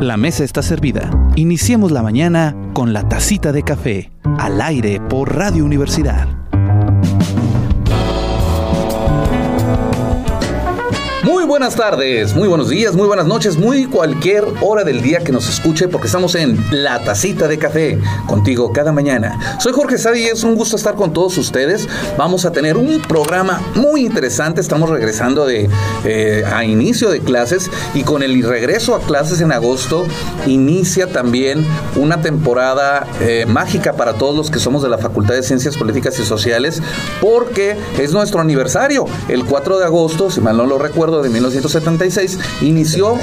La mesa está servida. Iniciemos la mañana con la tacita de café, al aire por Radio Universidad. Buenas tardes, muy buenos días, muy buenas noches, muy cualquier hora del día que nos escuche porque estamos en La Tacita de Café, contigo cada mañana. Soy Jorge Sadi y es un gusto estar con todos ustedes. Vamos a tener un programa muy interesante, estamos regresando de, eh, a inicio de clases y con el regreso a clases en agosto inicia también una temporada eh, mágica para todos los que somos de la Facultad de Ciencias Políticas y Sociales porque es nuestro aniversario, el 4 de agosto, si mal no lo recuerdo, de 1976, inició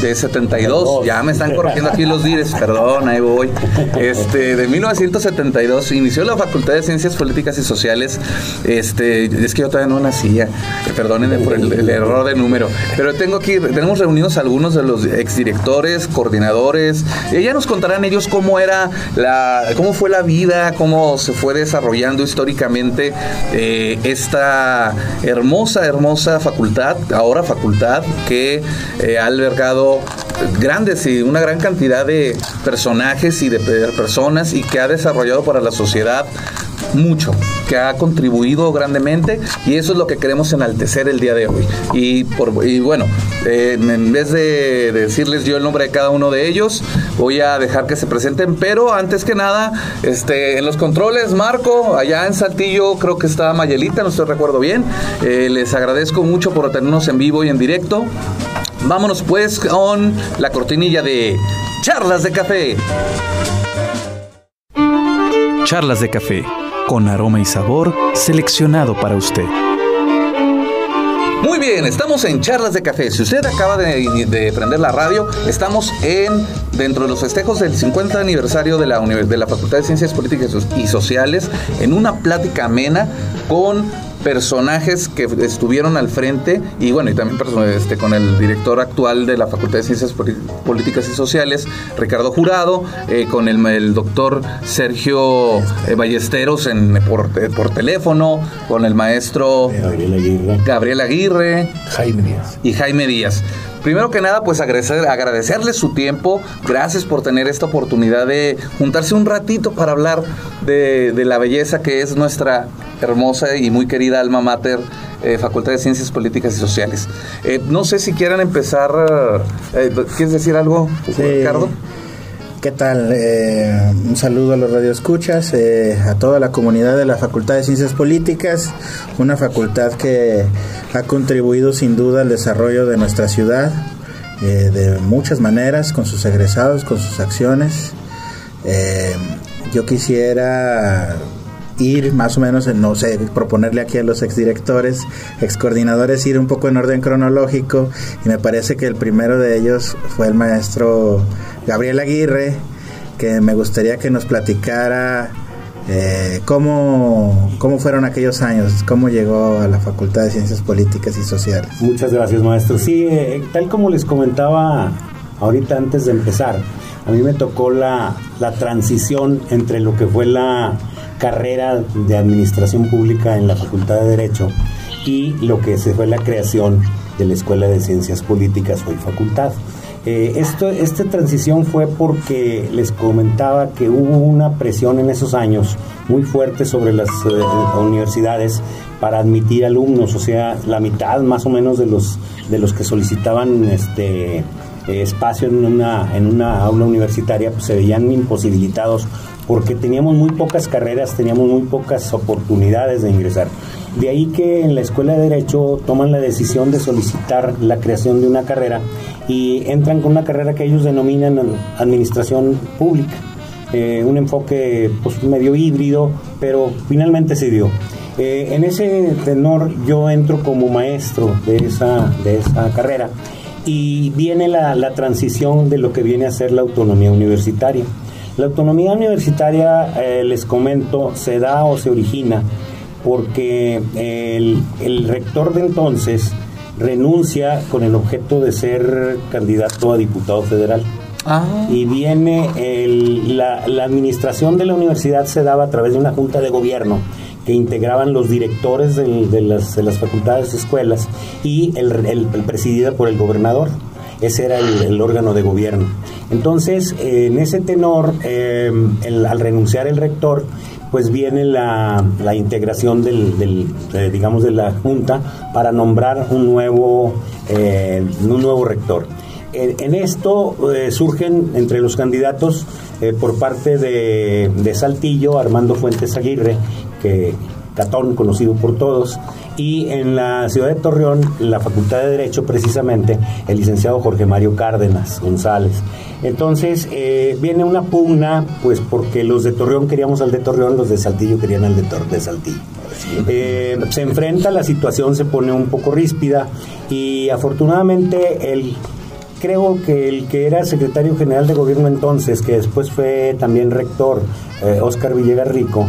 de 72, ya me están corrigiendo aquí los dires, perdón, ahí voy. Este, de 1972 inició la Facultad de Ciencias Políticas y Sociales. Este, es que yo todavía no nacía, perdónenme por el, error de número, pero tengo aquí, tenemos reunidos algunos de los exdirectores, coordinadores, y ya nos contarán ellos cómo era la, cómo fue la vida, cómo se fue desarrollando históricamente eh, esta hermosa, hermosa facultad ahora facultad, que eh, ha albergado grandes y una gran cantidad de personajes y de personas y que ha desarrollado para la sociedad mucho, que ha contribuido grandemente y eso es lo que queremos enaltecer el día de hoy. Y, por, bueno, eh, en vez de decirles yo el nombre de cada uno de ellos, voy a dejar que se presenten, pero antes que nada, este, en los controles, Marco, allá en Saltillo creo que está Mayelita, no estoy recuerdo bien, eh, les agradezco mucho por tenernos en vivo y en directo. Vámonos pues con la cortinilla de Charlas de Café. Charlas de Café con aroma y sabor seleccionado para usted. Muy bien, estamos en Charlas de Café. Si usted acaba de, prender la radio, estamos en dentro de los festejos del 50 aniversario de la, de la Facultad de Ciencias Políticas y Sociales en una plática amena con personajes que estuvieron al frente y bueno, y también este, con el director actual de la Facultad de Ciencias Políticas y Sociales, Ricardo Jurado, eh, con el, doctor Sergio eh, Ballesteros en, por, por, teléfono, con el maestro Gabriel Aguirre, Gabriel Aguirre Jaime Díaz. y Jaime Díaz. Primero que nada, pues agradecer, agradecerles su tiempo. Gracias por tener esta oportunidad de juntarse un ratito para hablar de, de la belleza que es nuestra hermosa y muy querida alma mater, eh, Facultad de Ciencias Políticas y Sociales. Eh, no sé si quieran empezar, eh, ¿quieres decir algo, Ricardo? ¿Qué tal? un saludo a los radioescuchas, a toda la comunidad de la Facultad de Ciencias Políticas, una facultad que ha contribuido sin duda al desarrollo de nuestra ciudad de muchas maneras, con sus egresados, con sus acciones. yo quisiera ir más o menos, no sé, proponerle aquí a los exdirectores, excoordinadores, ir un poco en orden cronológico. Y me parece que el primero de ellos fue el maestro Gabriel Aguirre, que me gustaría que nos platicara eh, cómo, cómo fueron aquellos años, cómo llegó a la Facultad de Ciencias Políticas y Sociales. Muchas gracias, maestro. Sí, eh, tal como les comentaba ahorita antes de empezar, a mí me tocó la, la transición entre lo que fue la carrera de administración pública en la Facultad de Derecho y lo que se fue la creación de la Escuela de Ciencias Políticas hoy facultad. Eh, esto, esta transición fue porque les comentaba que hubo una presión en esos años muy fuerte sobre las eh, universidades para admitir alumnos, o sea, la mitad más o menos de los, de los que solicitaban este, espacio en una, en una aula universitaria pues, se veían imposibilitados porque teníamos muy pocas carreras, teníamos muy pocas oportunidades de ingresar. De ahí que en la Escuela de Derecho toman la decisión de solicitar la creación de una carrera y entran con una carrera que ellos denominan Administración Pública. Eh, un enfoque pues, medio híbrido, pero finalmente se dio. Eh, en ese tenor yo entro como maestro de esa, de esa carrera y viene la, la transición de lo que viene a ser la autonomía universitaria. La autonomía universitaria, eh, les comento, se da o se origina porque el, rector de entonces renuncia con el objeto de ser candidato a diputado federal. Ah. Y viene la, administración de la universidad se daba a través de una junta de gobierno que integraban los directores de, las, de facultades y escuelas y el, presidida por el gobernador. ese era el, órgano de gobierno. Entonces, en ese tenor, eh, al renunciar el rector, pues viene la, integración del, digamos, de la Junta para nombrar un nuevo, eh, un nuevo rector. En, esto eh, surgen entre los candidatos eh, por parte de, de, Saltillo, Armando Fuentes Aguirre, que Catón, conocido por todos, y en la ciudad de Torreón, la Facultad de Derecho, precisamente, el licenciado Jorge Mario Cárdenas González. Entonces, eh, viene una pugna, pues porque los de Torreón queríamos al de Torreón, los de Saltillo querían al de, de Saltillo. Eh, se enfrenta, la situación se pone un poco ríspida y afortunadamente el creo que el que era secretario general de gobierno entonces, que después fue también rector, Oscar eh, Villegas Rico,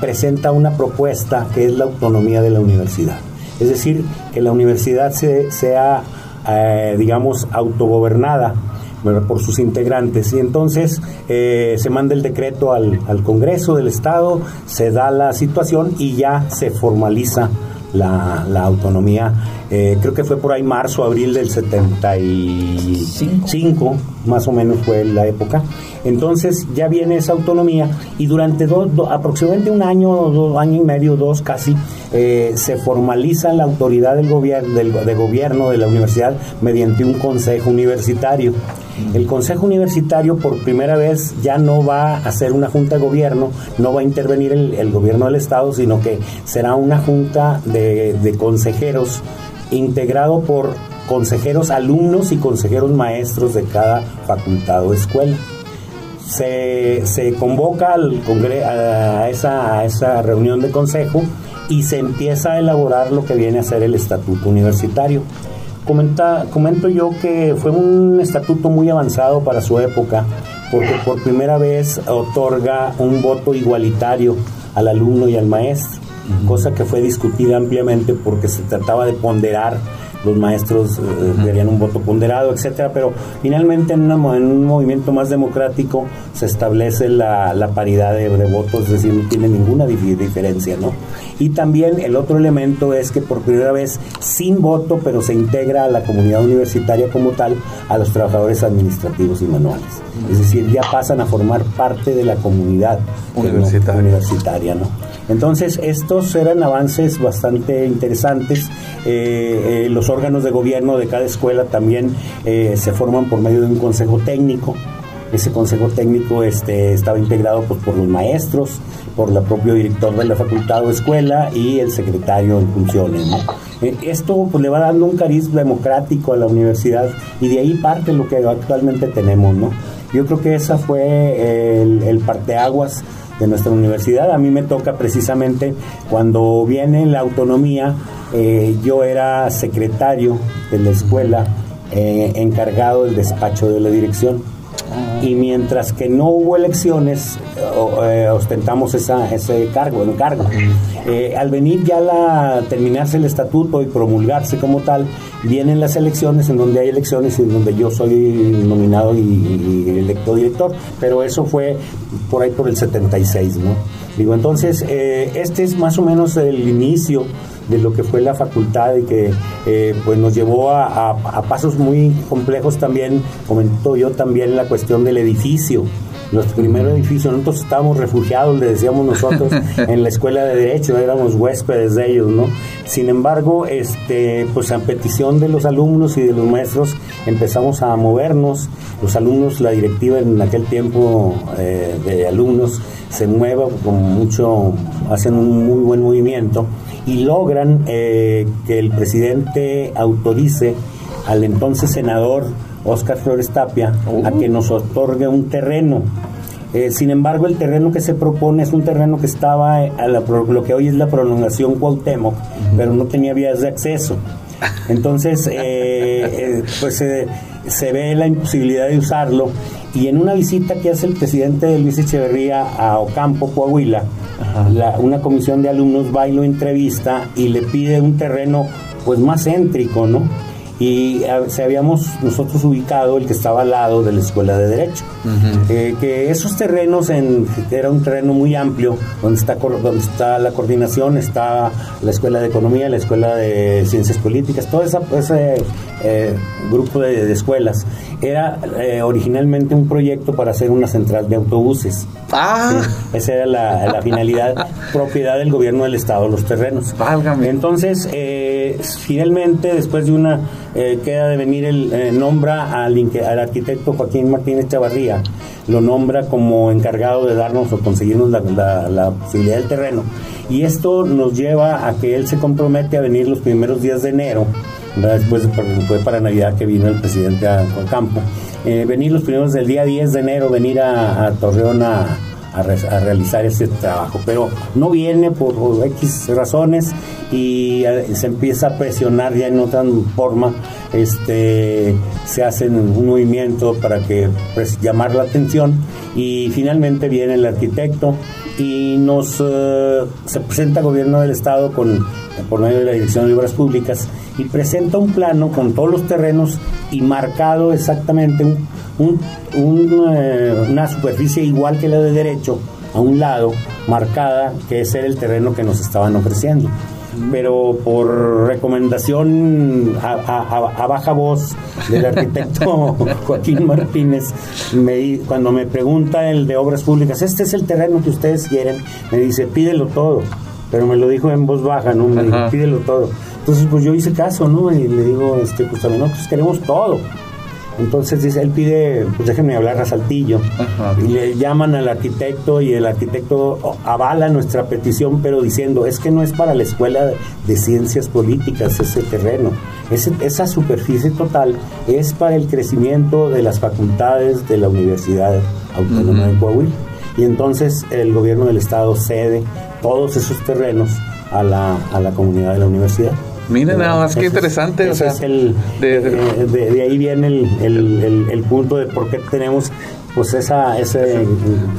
presenta una propuesta que es la autonomía de la universidad. Es decir, que la universidad sea, digamos, autogobernada por sus integrantes. Y entonces eh, se manda el decreto al, al, Congreso del Estado, se da la situación y ya se formaliza la, la autonomía. Eh, creo que fue por ahí marzo, abril del 75, más o menos fue la época. Entonces ya viene esa autonomía y durante dos, aproximadamente un año, dos años y medio, dos casi, eh, se formaliza la autoridad del, gobierno del de gobierno de la universidad mediante un consejo universitario. El Consejo Universitario por primera vez ya no va a ser una junta de gobierno, no va a intervenir el, gobierno del Estado, sino que será una junta de, consejeros integrado por consejeros alumnos y consejeros maestros de cada facultad o escuela. Se, convoca al a, esa, a esa reunión de consejo y se empieza a elaborar lo que viene a ser el estatuto universitario. Comenta, comento yo que fue un estatuto muy avanzado para su época, porque por primera vez otorga un voto igualitario al alumno y al maestro, cosa que fue discutida ampliamente porque se trataba de ponderar los maestros eh, un voto ponderado, etcétera, pero finalmente en, un movimiento más democrático se establece la, paridad de, votos, es decir, no tiene ninguna diferencia, ¿no? Y también el otro elemento es que por primera vez, sin voto, pero se integra a la comunidad universitaria como tal, a los trabajadores administrativos y manuales. Es decir, ya pasan a formar parte de la comunidad universitaria, ¿no? Entonces, estos eran avances bastante interesantes. Eh, eh, los órganos de gobierno de cada escuela también eh, se forman por medio de un consejo técnico. Ese consejo técnico este, estaba integrado pues, por los maestros, por el propio director de la facultad o escuela y el secretario en funciones. Esto pues, le va dando un cariz democrático a la universidad y de ahí parte lo que actualmente tenemos. ¿no? Yo creo que esa fue el, el parteaguas de nuestra universidad. A mí me toca precisamente cuando viene la autonomía, eh, yo era secretario de la escuela, eh, encargado del despacho de la dirección. Y mientras que no hubo elecciones, eh, ostentamos esa, ese cargo, el cargo. al venir ya la terminarse el estatuto y promulgarse como tal, vienen las elecciones en donde hay elecciones y en donde yo soy nominado y, electo director, pero eso fue por ahí por el 76, ¿no? Digo, entonces, eh, este es más o menos el inicio de lo que fue la facultad y que eh, pues nos llevó a, a, pasos muy complejos también, comentó yo también la cuestión del edificio, nuestro primer edificio. Nosotros estábamos refugiados, le decíamos nosotros, en la escuela de Derecho, éramos huéspedes de ellos, ¿no? Sin embargo, este, pues a petición de los alumnos y de los maestros empezamos a movernos. Los alumnos, la directiva en aquel tiempo eh, de alumnos se mueve con mucho, hacen un muy buen movimiento y logran eh, que el presidente autorice al entonces senador Oscar Flores Tapia a que nos otorgue un terreno. Eh, sin embargo, el terreno que se propone es un terreno que estaba a lo que hoy es la prolongación Cuauhtémoc, pero no tenía vías de acceso. Entonces, eh, eh, pues se ve la imposibilidad de usarlo. Y en una visita que hace el presidente Luis Echeverría a Ocampo, Coahuila, una comisión de alumnos va y lo entrevista y le pide un terreno pues más céntrico, ¿no? y se habíamos nosotros ubicado el que estaba al lado de la escuela de derecho eh, que esos terrenos en era un terreno muy amplio donde está donde está la coordinación está la escuela de economía la escuela de ciencias políticas todo esa, ese eh, grupo de, escuelas, era eh, originalmente un proyecto para hacer una central de autobuses. Ah. esa era la, finalidad, propiedad del gobierno del Estado, los terrenos. Válgame. Entonces, finalmente, después de una, queda de venir el, nombra al, al arquitecto Joaquín Martínez Chavarría, lo nombra como encargado de darnos o conseguirnos la, la, la posibilidad del terreno. Y esto nos lleva a que él se compromete a venir los primeros días de enero, después fue para Navidad que vino el presidente a, Campo, eh, venir los primeros del día 10 de enero, venir a, Torreón a, realizar ese trabajo, pero no viene por, X razones y se empieza a presionar ya en otra forma, este, se hace un movimiento para que pues, llamar la atención y finalmente viene el arquitecto y nos eh, se presenta gobierno del estado con por medio de la Dirección de Obras Públicas y presenta un plano con todos los terrenos y marcado exactamente eh, una superficie igual que la de derecho a un lado marcada que ese era el terreno que nos estaban ofreciendo pero por recomendación a, baja voz del arquitecto Joaquín Martínez, me, cuando me pregunta el de Obras Públicas, este es el terreno que ustedes quieren, me dice, pídelo todo, pero me lo dijo en voz baja, ¿no? Me dijo, pídelo todo. Entonces, pues yo hice caso, ¿no? Y le digo, este, pues también nosotros queremos todo. Entonces dice, él pide, pues déjenme hablar a Saltillo. Y le llaman al arquitecto y el arquitecto avala nuestra petición, pero diciendo, es que no es para la escuela de ciencias políticas ese terreno. esa superficie total es para el crecimiento de las facultades de la Universidad Autónoma de Coahuila. Y entonces el gobierno del estado cede todos esos terrenos a la, a la comunidad de la universidad. Miren nada más, qué interesante. o sea, el, de, de, ahí viene el, el, el, punto de por qué tenemos pues esa, ese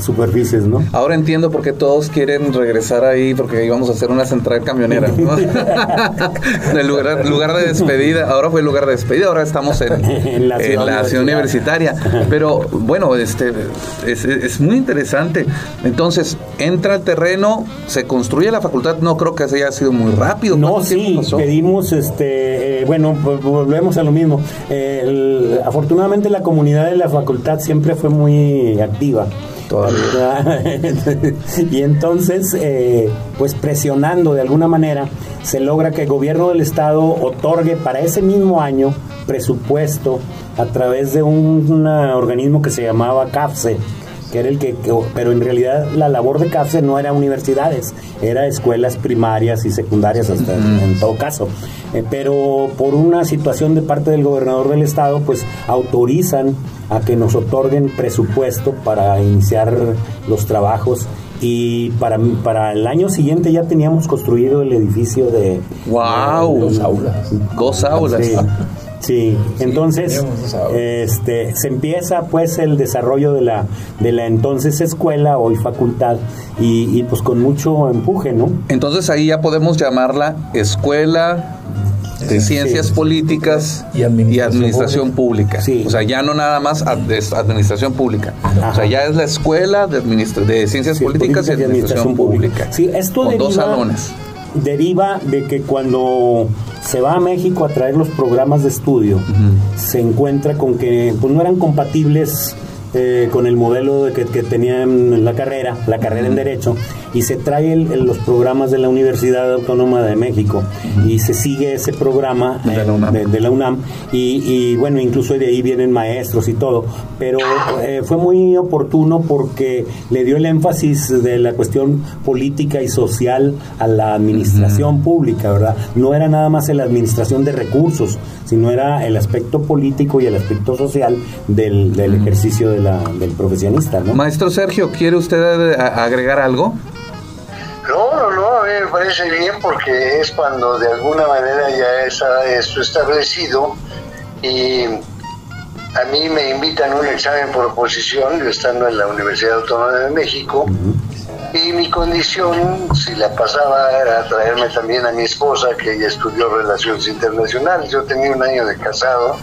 superficies, ¿no? Ahora entiendo por qué todos quieren regresar ahí, porque íbamos a hacer una central camionera, ¿no? el lugar, lugar de despedida, ahora fue el lugar de despedida, ahora estamos en, la, ciudad, universitaria. Pero bueno, este es, es, muy interesante. Entonces, entra el terreno, se construye la facultad, no creo que haya sido muy rápido. No, sí, pedimos, este, eh, bueno, pues volvemos a lo mismo. afortunadamente la comunidad de la facultad siempre fue muy muy activa. y entonces, eh, pues presionando de alguna manera, se logra que el gobierno del estado otorgue para ese mismo año presupuesto a través de un, organismo que se llamaba CAFSE, que era el que, pero en realidad la labor de CAFSE no era universidades, era escuelas primarias y secundarias hasta en todo caso. Eh, pero por una situación de parte del gobernador del estado, pues autorizan a que nos otorguen presupuesto para iniciar los trabajos y para, para el año siguiente ya teníamos construido el edificio de... ¡Wow! dos aulas. Dos aulas. Sí. Entonces este, se empieza pues el desarrollo de la, de la entonces escuela, hoy facultad, y, y pues con mucho empuje, ¿no? Entonces ahí ya podemos llamarla escuela de ciencias políticas y administración, pública. O sea, ya no nada más administración pública. O sea, ya es la escuela de, de ciencias políticas y administración, pública. Sí, esto con deriva, dos salones. Deriva de que cuando se va a México a traer los programas de estudio, se encuentra con que pues, no eran compatibles eh, con el modelo de que, que tenían la carrera, la carrera en Derecho, y se trae los programas de la Universidad Autónoma de México y se sigue ese programa de la UNAM, y, bueno, incluso de ahí vienen maestros y todo, pero eh, fue muy oportuno porque le dio el énfasis de la cuestión política y social a la administración pública, ¿verdad? No era nada más la administración de recursos, sino era el aspecto político y el aspecto social del, ejercicio de del profesionista. ¿no? Maestro Sergio, ¿quiere usted agregar algo? Mí me parece bien porque es cuando de alguna manera ya está esto establecido y a mí me invitan a un examen por oposición, yo estando en la Universidad Autónoma de México, y mi condición, si la pasaba, era traerme también a mi esposa, que ella estudió Relaciones Internacionales. Yo tenía un año de casado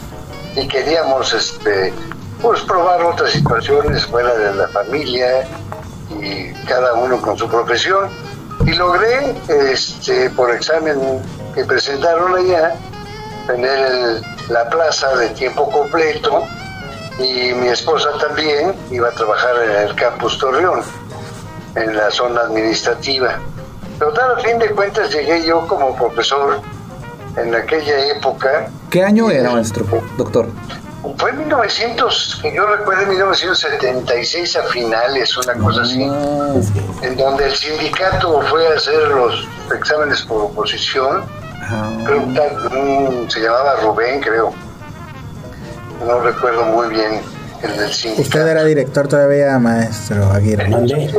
y queríamos este, pues, probar otras situaciones fuera de la familia y cada uno con su profesión. Y logré, este, por examen que presentaron allá, tener la plaza de tiempo completo y mi esposa también iba a trabajar en el campus Torreón, en la zona administrativa. Pero tal, a fin de cuentas llegué yo como profesor en aquella época. ¿Qué año era, maestro, doctor? Fue en 1900, que yo recuerdo, en 1976 a finales, una cosa así, Ah, en donde el sindicato fue a hacer los exámenes por oposición. un- se llamaba Rubén, creo. No recuerdo muy bien el del. Usted era director todavía, maestro Aguirre.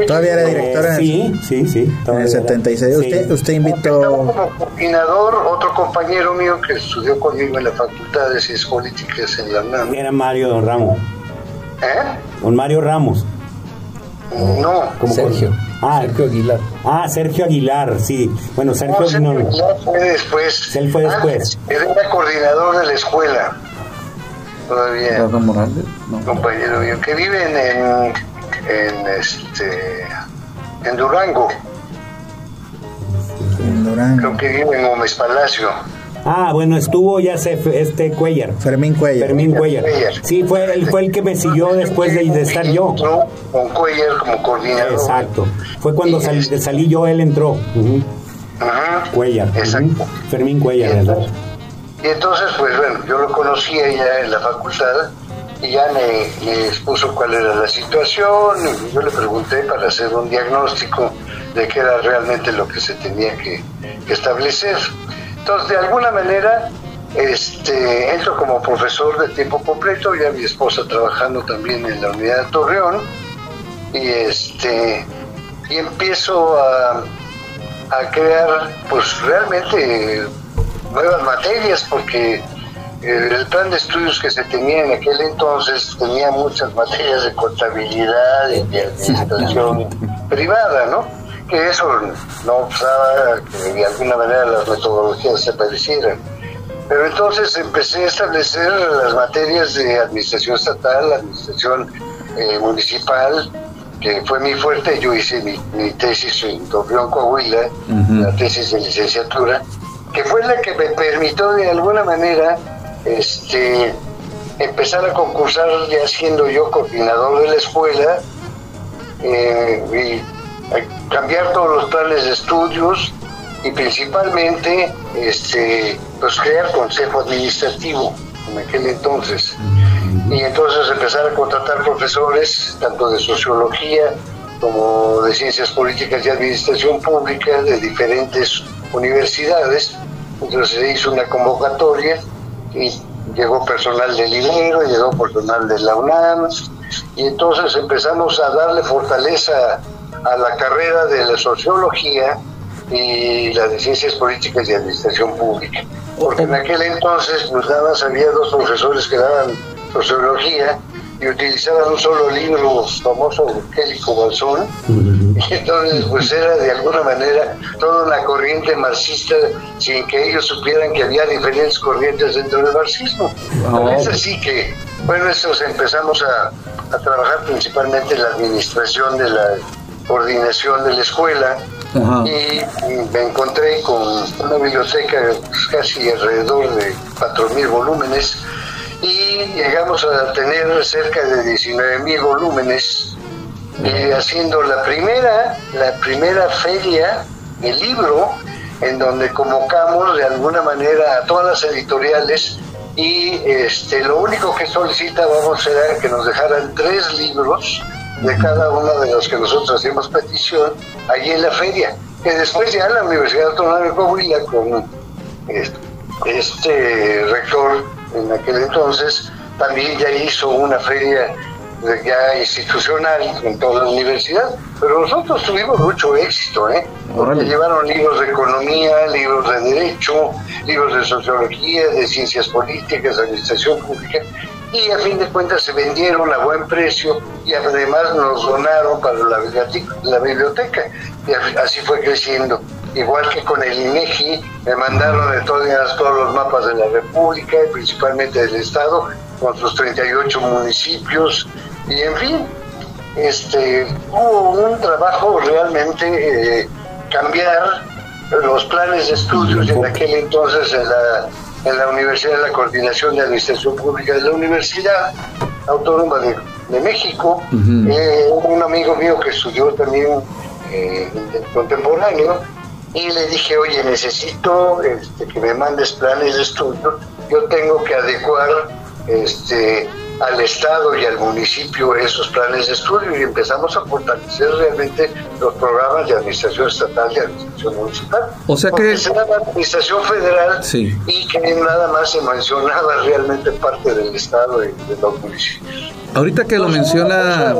Todavía era director en el- Sí, sí, sí. en el era. 76. Sí. Usted, invitó... como coordinador otro compañero mío que estudió conmigo en la Facultad de Ciencias Políticas en la UNAM. Era Mario Don Ramos. ¿Eh? Don Mario Ramos. No. ¿Cómo Sergio. Ah, Sergio Aguilar. Ah, Sergio Aguilar, sí. Bueno, Sergio No, Sergio no, no. Aguilar fue después. Él fue después. Ah, él era coordinador de la escuela. Todavía. Gerardo Morales, no. compañero mío, que viven en, en este en Durango, en Durango. creo que vive en Gómez Palacio. Ah, bueno, estuvo ya se, este Cuellar. Fermín Cuellar. Fermín Cuellar. Cuellar. Sí, fue, él fue el que me siguió después de, de estar yo. Entró Con Cuellar como coordinador. Exacto. Fue cuando sal- este- salí yo, él entró. Ujú. Ajá. Cuellar. Exacto. Fermín Cuellar, ¿verdad? Y entonces, pues bueno, yo lo conocía ya en la facultad y ya me, expuso cuál era la situación. Y yo le pregunté para hacer un diagnóstico de qué era realmente lo que se tenía que, que establecer. Entonces, de alguna manera, este, entro como profesor de tiempo completo, ya mi esposa trabajando también en la unidad de Torreón, y este y empiezo a, a crear pues realmente nuevas materias porque eh, el plan de estudios que se tenía en aquel entonces tenía muchas materias de contabilidad y de administración privada, ¿no? Que eso no usaba que de alguna manera las metodologías se parecieran. Pero entonces empecé a establecer las materias de administración estatal, administración eh, municipal, que fue mi fuerte. Yo hice mi, mi tesis en Torreón, Coahuila, la tesis de licenciatura, que fue la que me permitió de alguna manera este, empezar a concursar ya siendo yo coordinador de la escuela eh, y eh, cambiar todos los planes de estudios y principalmente este, pues crear consejo administrativo en aquel entonces. Y entonces empezar a contratar profesores, tanto de sociología como de ciencias políticas y administración pública de diferentes universidades. Entonces se hizo una convocatoria y llegó personal del INERO, llegó personal de la UNAM, y entonces empezamos a darle fortaleza a la carrera de la sociología y la de ciencias políticas y administración pública. Porque en aquel entonces pues nada más había dos profesores que daban sociología y utilizaban un solo libro famoso, Kelly Cobalzón, y entonces pues era de alguna manera toda una corriente marxista sin que ellos supieran que había diferentes corrientes dentro del marxismo. Pero es así que, bueno, estos empezamos a, a trabajar principalmente en la administración de la coordinación de la escuela. Y me encontré con una biblioteca casi alrededor de 4.000 volúmenes y llegamos a tener cerca de 19.000 volúmenes eh, haciendo la primera, la primera feria del libro en donde convocamos de alguna manera a todas las editoriales y este, lo único que solicitábamos era que nos dejaran tres libros de cada uno de los que nosotros hacíamos petición allí en la feria, que después ya la Universidad Autónoma de Coahuila con este, este rector en aquel entonces también ya hizo una feria de- ya institucional en toda la universidad, pero nosotros tuvimos mucho éxito, ¿eh? Porque llevaron libros de economía, libros de derecho, libros de sociología, de ciencias políticas, administración pública, y a fin de cuentas se vendieron a buen precio y además nos donaron para la biblioteca, la biblioteca y así fue creciendo. Igual que con el INEGI, me mandaron de todas, todos los mapas de la República, y principalmente del Estado, con sus 38 municipios, y en fin, este, hubo un trabajo realmente eh, cambiar los planes de estudios en aquel entonces en la en la Universidad de la Coordinación de Administración Pública de la Universidad Autónoma de, México, eh, un amigo mío que estudió también eh, contemporáneo, y le dije, oye, necesito este, que me mandes planes de estudio, yo tengo que adecuar este, al Estado y al municipio esos planes de estudio y empezamos a fortalecer realmente los programas de administración estatal y administración municipal. O sea que... la administración federal y que nada más se mencionaba realmente parte del Estado y de los municipios. Ahorita que lo menciona...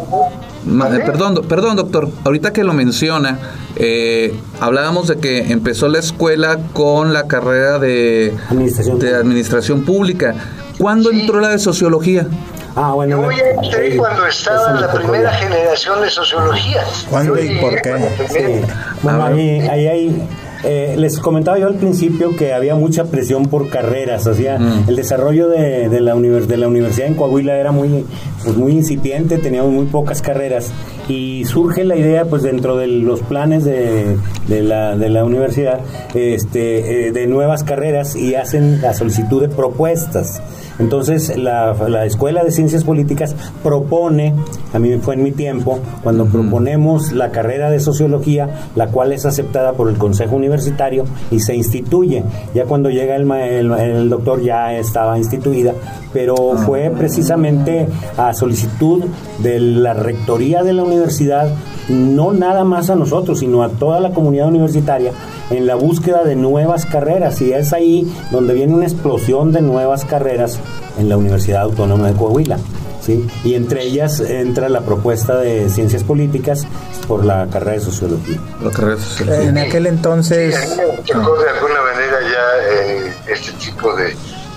Perdón, perdón, doctor. Ahorita que lo menciona, eh, hablábamos de que empezó la escuela con la carrera de administración, de administración pública. ¿Cuándo entró la de sociología? Ah, bueno. Yo ya entré cuando estaba en la primera generación de sociología. ¿Cuándo y por qué? Bueno, ahí, ahí hay eh, les comentaba yo al principio que había mucha presión por carreras, o sea, mm. el desarrollo de, de, la de la universidad en Coahuila era muy, pues muy incipiente, teníamos muy pocas carreras y surge la idea, pues dentro de los planes de, de la, de la universidad, este, eh, de nuevas carreras y hacen la solicitud de propuestas. Entonces, la, la, Escuela de Ciencias Políticas propone, a mí fue en mi tiempo, cuando proponemos la carrera de Sociología, la cual es aceptada por el Consejo Universitario y se instituye. Ya cuando llega el, el, doctor ya estaba instituida, pero fue precisamente a solicitud de la Rectoría de la Universidad, no nada más a nosotros, sino a toda la comunidad universitaria, en la búsqueda de nuevas carreras y es ahí donde viene una explosión de nuevas carreras en la Universidad Autónoma de Coahuila. ¿sí? Y entre ellas entra la propuesta de ciencias políticas por la carrera de sociología. La carrera de sociología. En aquel entonces... Sí, de alguna manera ya eh, este tipo de,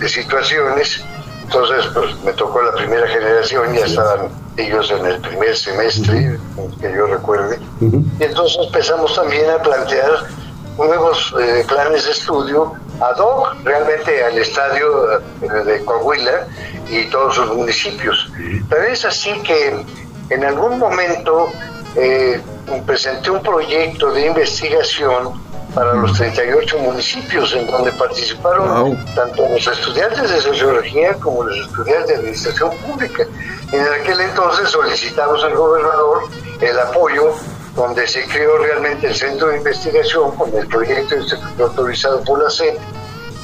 situaciones. Entonces, pues me tocó la primera generación, ya estaban ellos en el primer semestre, que yo recuerde. Y entonces empezamos también a plantear nuevos eh, planes de estudio ad hoc realmente al estadio eh, de Coahuila y todos sus municipios. Pero es así que en algún momento eh, presenté un proyecto de investigación para los 38 municipios en donde participaron tanto los estudiantes de sociología como los estudiantes de administración pública. En aquel entonces solicitamos al gobernador el apoyo donde se creó realmente el centro de investigación con el proyecto autorizado por la SED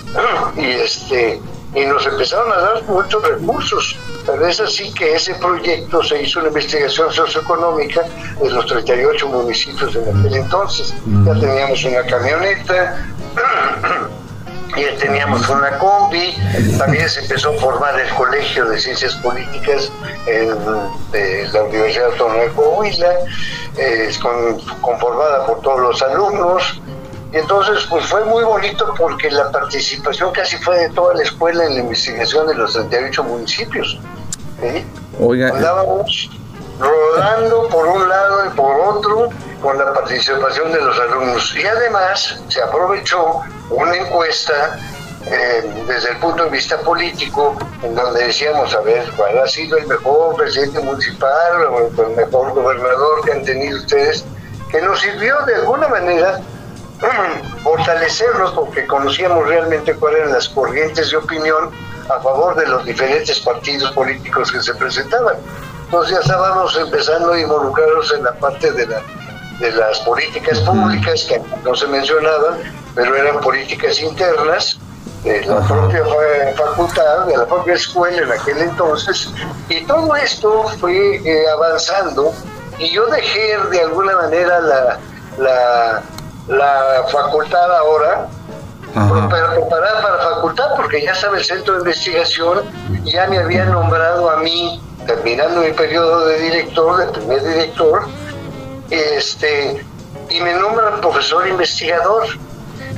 y este y nos empezaron a dar muchos recursos. Pero es así que ese proyecto se hizo una investigación socioeconómica de los 38 municipios en aquel entonces. Ya teníamos una camioneta, ya teníamos una combi, también se empezó a formar el Colegio de Ciencias Políticas en la Universidad Autónoma de Coahuila, eh, conformada por todos los alumnos. Y entonces, pues fue muy bonito porque la participación casi fue de toda la escuela en la investigación de los 38 municipios. Andábamos rodando por un lado y por otro con la participación de los alumnos. Y además se aprovechó una encuesta eh, desde el punto de vista político, en donde decíamos, a ver, ¿cuál ha sido el mejor presidente municipal o el mejor gobernador que han tenido ustedes? Que nos sirvió de alguna manera fortalecerlos porque conocíamos realmente cuáles eran las corrientes de opinión a favor de los diferentes partidos políticos que se presentaban. Entonces ya estábamos empezando a involucrarnos en la parte de, la, de las políticas públicas que no se mencionaban, pero eran políticas internas de la propia facultad, de la propia escuela en aquel entonces, y todo esto fue eh, avanzando y yo dejé de alguna manera la, la, la facultad ahora, para preparar para facultad, porque ya sabe el centro de investigación, ya me había nombrado a mí, terminando mi periodo de director, de primer director, este, y me nombran profesor investigador.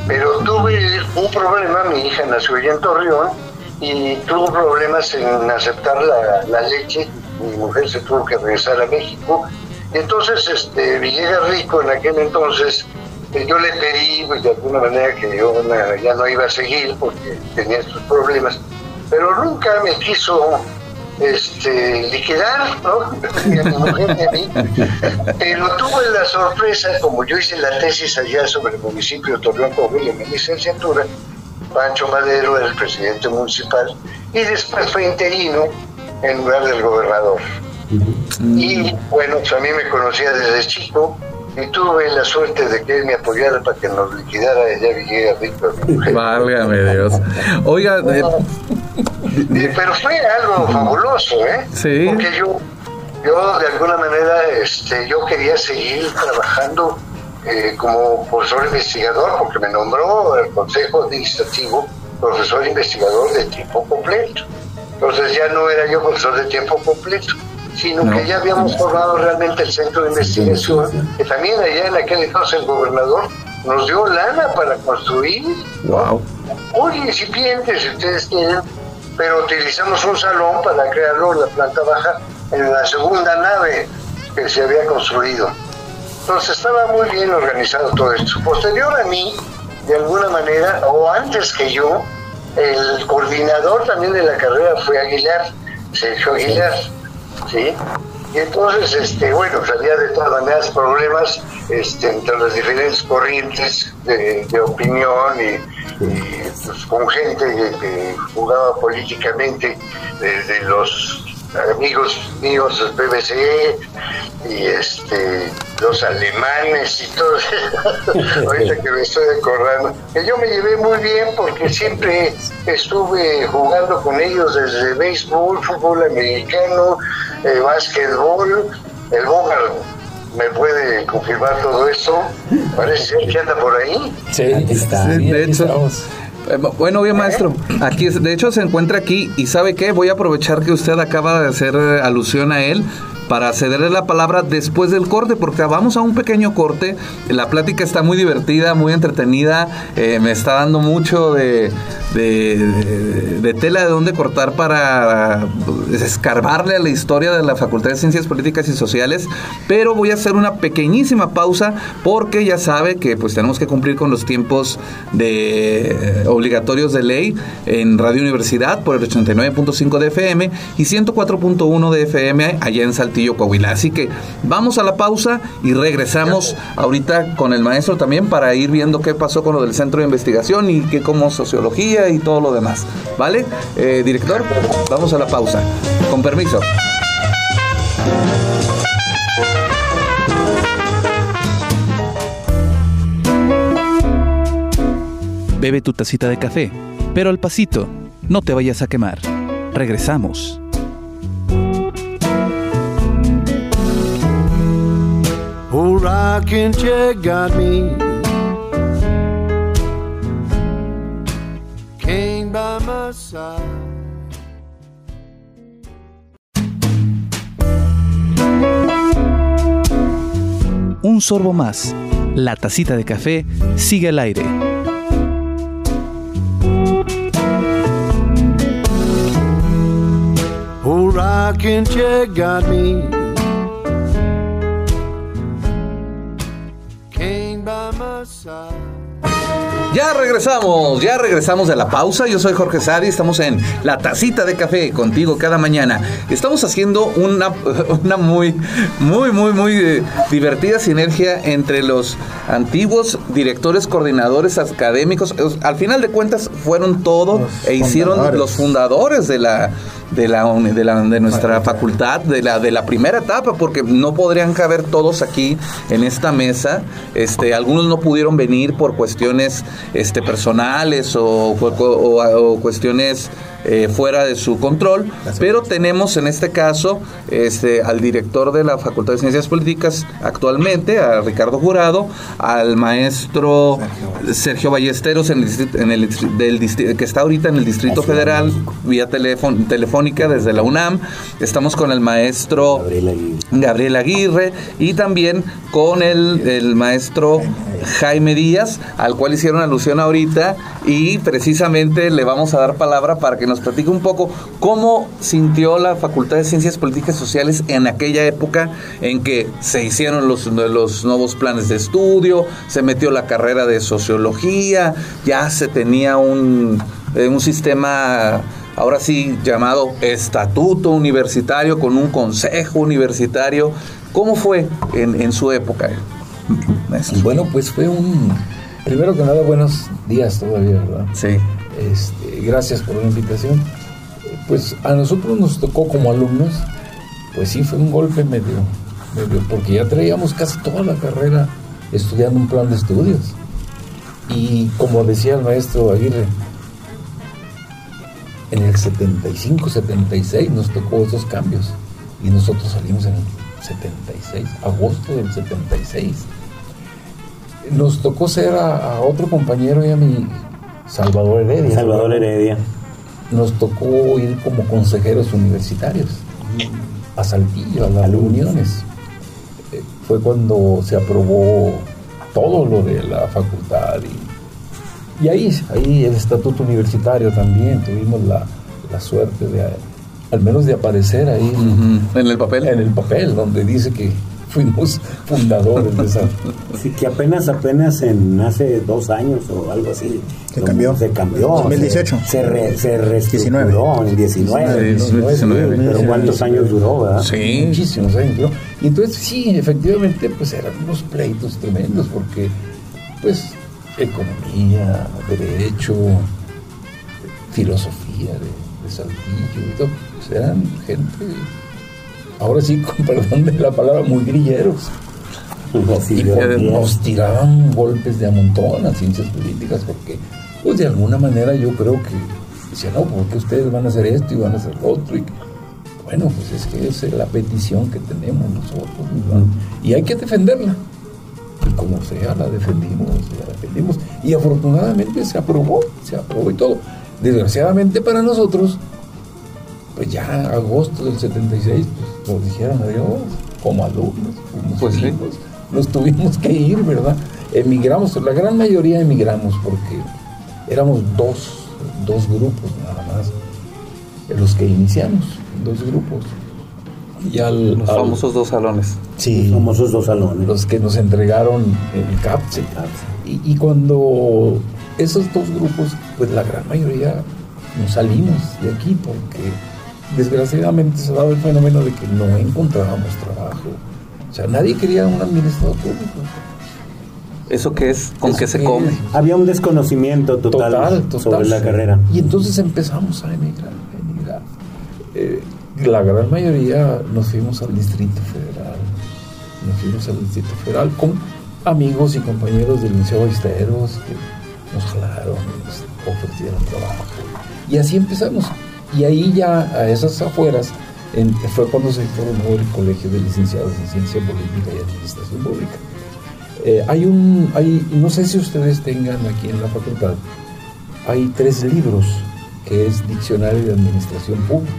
Pero tuve un problema, mi hija nació allá en Torreón y tuvo problemas en aceptar la, leche, mi mujer se tuvo que regresar a México. Y entonces este, Villegas Rico en aquel entonces, yo le pedí pues, de alguna manera que yo ya no iba a seguir porque tenía estos problemas, pero nunca me quiso este, liquidar, ¿no? Pero tuve la sorpresa, como yo hice la tesis allá sobre el municipio de Torreón Coahuila en mi licenciatura, Pancho Madero era el presidente municipal y después fue interino en lugar del gobernador. Y bueno, pues a mí me conocía desde chico y tuve la suerte de que él me apoyara para que nos liquidara ya Villegas Víctor. Válgame Dios. Oiga, eh, pero fue algo fabuloso, ¿eh? Sí. Porque yo, yo de alguna manera, este, yo quería seguir trabajando eh, como profesor investigador, porque me nombró el Consejo Administrativo profesor investigador de tiempo completo. Entonces ya no era yo profesor de tiempo completo, sino que ya habíamos formado realmente el centro de investigación, que también allá en aquel entonces el gobernador nos dio lana para construir. Wow. Muy incipiente, si ustedes quieren, pero utilizamos un salón para crearlo en la planta baja, en la segunda nave que se había construido. Entonces estaba muy bien organizado todo esto. Posterior a mí, de alguna manera, o antes que yo, el coordinador también de la carrera fue Aguilar, Sergio Aguilar, ¿sí? Y entonces, este, bueno, había de todas maneras problemas este, entre las diferentes corrientes de, opinión y, pues, con gente que, jugaba políticamente, desde los amigos míos del BBC y este los alemanes y todo ahorita que me estoy acordando. Que yo me llevé muy bien porque siempre estuve jugando con ellos desde béisbol, fútbol americano, eh, básquetbol, el Bogart me puede confirmar todo esto, parece que anda por ahí. Sí, está. de hecho, bueno, bien, maestro. Aquí, de hecho, se encuentra aquí y sabe qué, voy a aprovechar que usted acaba de hacer eh, alusión a él para cederle la palabra después del corte, porque vamos a un pequeño corte. La plática está muy divertida, muy entretenida, eh, me está dando mucho de, tela de dónde cortar para escarbarle a la historia de la Facultad de Ciencias Políticas y Sociales, pero voy a hacer una pequeñísima pausa porque ya sabe que pues tenemos que cumplir con los tiempos de eh, obligatorios de ley en Radio Universidad por el 89.5 de FM y 104.1 de FM allá en Saltillo Coahuila. Así que vamos a la pausa y regresamos ahorita con el maestro también para ir viendo qué pasó con lo del centro de investigación y qué como sociología y todo lo demás. ¿Vale? Eh, director, vamos a la pausa. Con permiso. Bebe tu tacita de café, pero al pasito, no te vayas a quemar. Regresamos. Rocking chair got me. Came by my side. Un sorbo más. La tacita de café sigue al aire. Old rocking chair got me. Ya regresamos, ya regresamos de la pausa. Yo soy Jorge Sari, estamos en La Tacita de Café contigo cada mañana. Estamos haciendo una, una muy, muy, muy, muy eh, divertida sinergia entre los antiguos directores, coordinadores académicos. Al final de cuentas fueron todos e hicieron los fundadores de la de la, de, la, de nuestra facultad, de la, de la primera etapa, porque no podrían caber todos aquí en esta mesa. Este, algunos no pudieron venir por cuestiones este, personales o, o cuestiones eh, fuera de su control, pero tenemos en este caso este, al director de la Facultad de Ciencias Políticas actualmente, a Ricardo Jurado, al maestro Sergio Ballesteros en el, del, que está ahorita en el Distrito Federal vía telefónica desde la UNAM, estamos con el maestro Gabriel Aguirre, y también con el, el maestro Jaime Díaz, al cual hicieron alusión ahorita y precisamente le vamos a dar palabra para que nos platique un poco cómo sintió la Facultad de Ciencias Políticas Sociales en aquella época en que se hicieron los, los nuevos planes de estudio, se metió la carrera de sociología, ya se tenía un, eh, un sistema ahora sí llamado estatuto universitario con un consejo universitario. ¿Cómo fue en, en su época? Bueno, pues fue un Primero que nada, buenos días todavía, ¿verdad? Sí. Este, gracias por la invitación. Pues a nosotros nos tocó como alumnos, pues sí fue un golpe medio, medio, porque ya traíamos casi toda la carrera estudiando un plan de estudios. Y como decía el maestro Aguirre, en el 75, 76 nos tocó esos cambios y nosotros salimos en el 76, agosto del 76. Nos tocó ser a, otro compañero y a mi Salvador Heredia. Salvador Heredia. Nos tocó ir como consejeros universitarios a Saltillo, a las reuniones. Eh, fue cuando se aprobó todo lo de la facultad y, y ahí, ahí el estatuto universitario también, tuvimos la, la suerte de al menos de aparecer ahí en el papel. En el papel, donde dice que fuimos fundadores de esa. Sí, que apenas, apenas en hace dos años o algo así. Se cambió. Se cambió. 2018. Se, re, se reestructuró en 19. 19, Pero ¿cuántos años duró, verdad? Sí. Muchísimos años duró. Y entonces, sí, efectivamente, pues eran unos pleitos tremendos porque, pues, economía, derecho, filosofía de, de Saltillo y todo, pues eran gente ahora sí, con perdón de la palabra, muy grilleros. y nos tiraban golpes de amontón a ciencias políticas porque, pues de alguna manera yo creo que decían, no, porque ustedes van a hacer esto y van a hacer lo otro? Y, bueno, pues es que esa es la petición que tenemos nosotros y hay que defenderla. Y como sea, la defendimos, la defendimos. Y afortunadamente se aprobó, se aprobó y todo. Desgraciadamente para nosotros, pues ya agosto del 76, pues nos dijeron adiós como alumnos, pues nos tuvimos que ir, ¿verdad? Emigramos, la gran mayoría emigramos porque éramos dos, dos grupos nada más, los que iniciamos, dos grupos. Y al, los famosos dos salones. Sí, los famosos dos salones. Los que nos entregaron el CAPSE. Y, y cuando esos dos grupos, pues la gran mayoría nos salimos de aquí porque desgraciadamente se ha dado el fenómeno de que no encontrábamos trabajo. O sea, nadie quería un administrador público. ¿Eso qué es? ¿Con qué se come? Había un desconocimiento total, sobre la carrera. Y entonces empezamos a emigrar. Eh, la gran mayoría nos fuimos al Distrito Federal. Nos fuimos al Distrito Federal con amigos y compañeros del Liceo Ballesteros que nos jalaron, nos ofrecieron trabajo. Y así empezamos. Y ahí ya, a esas afueras, fue cuando se formó el Colegio de Licenciados en Ciencia Política y Administración Pública. Eh, hay un, hay, no sé si ustedes tengan aquí en la facultad, hay tres libros que es Diccionario de Administración Pública.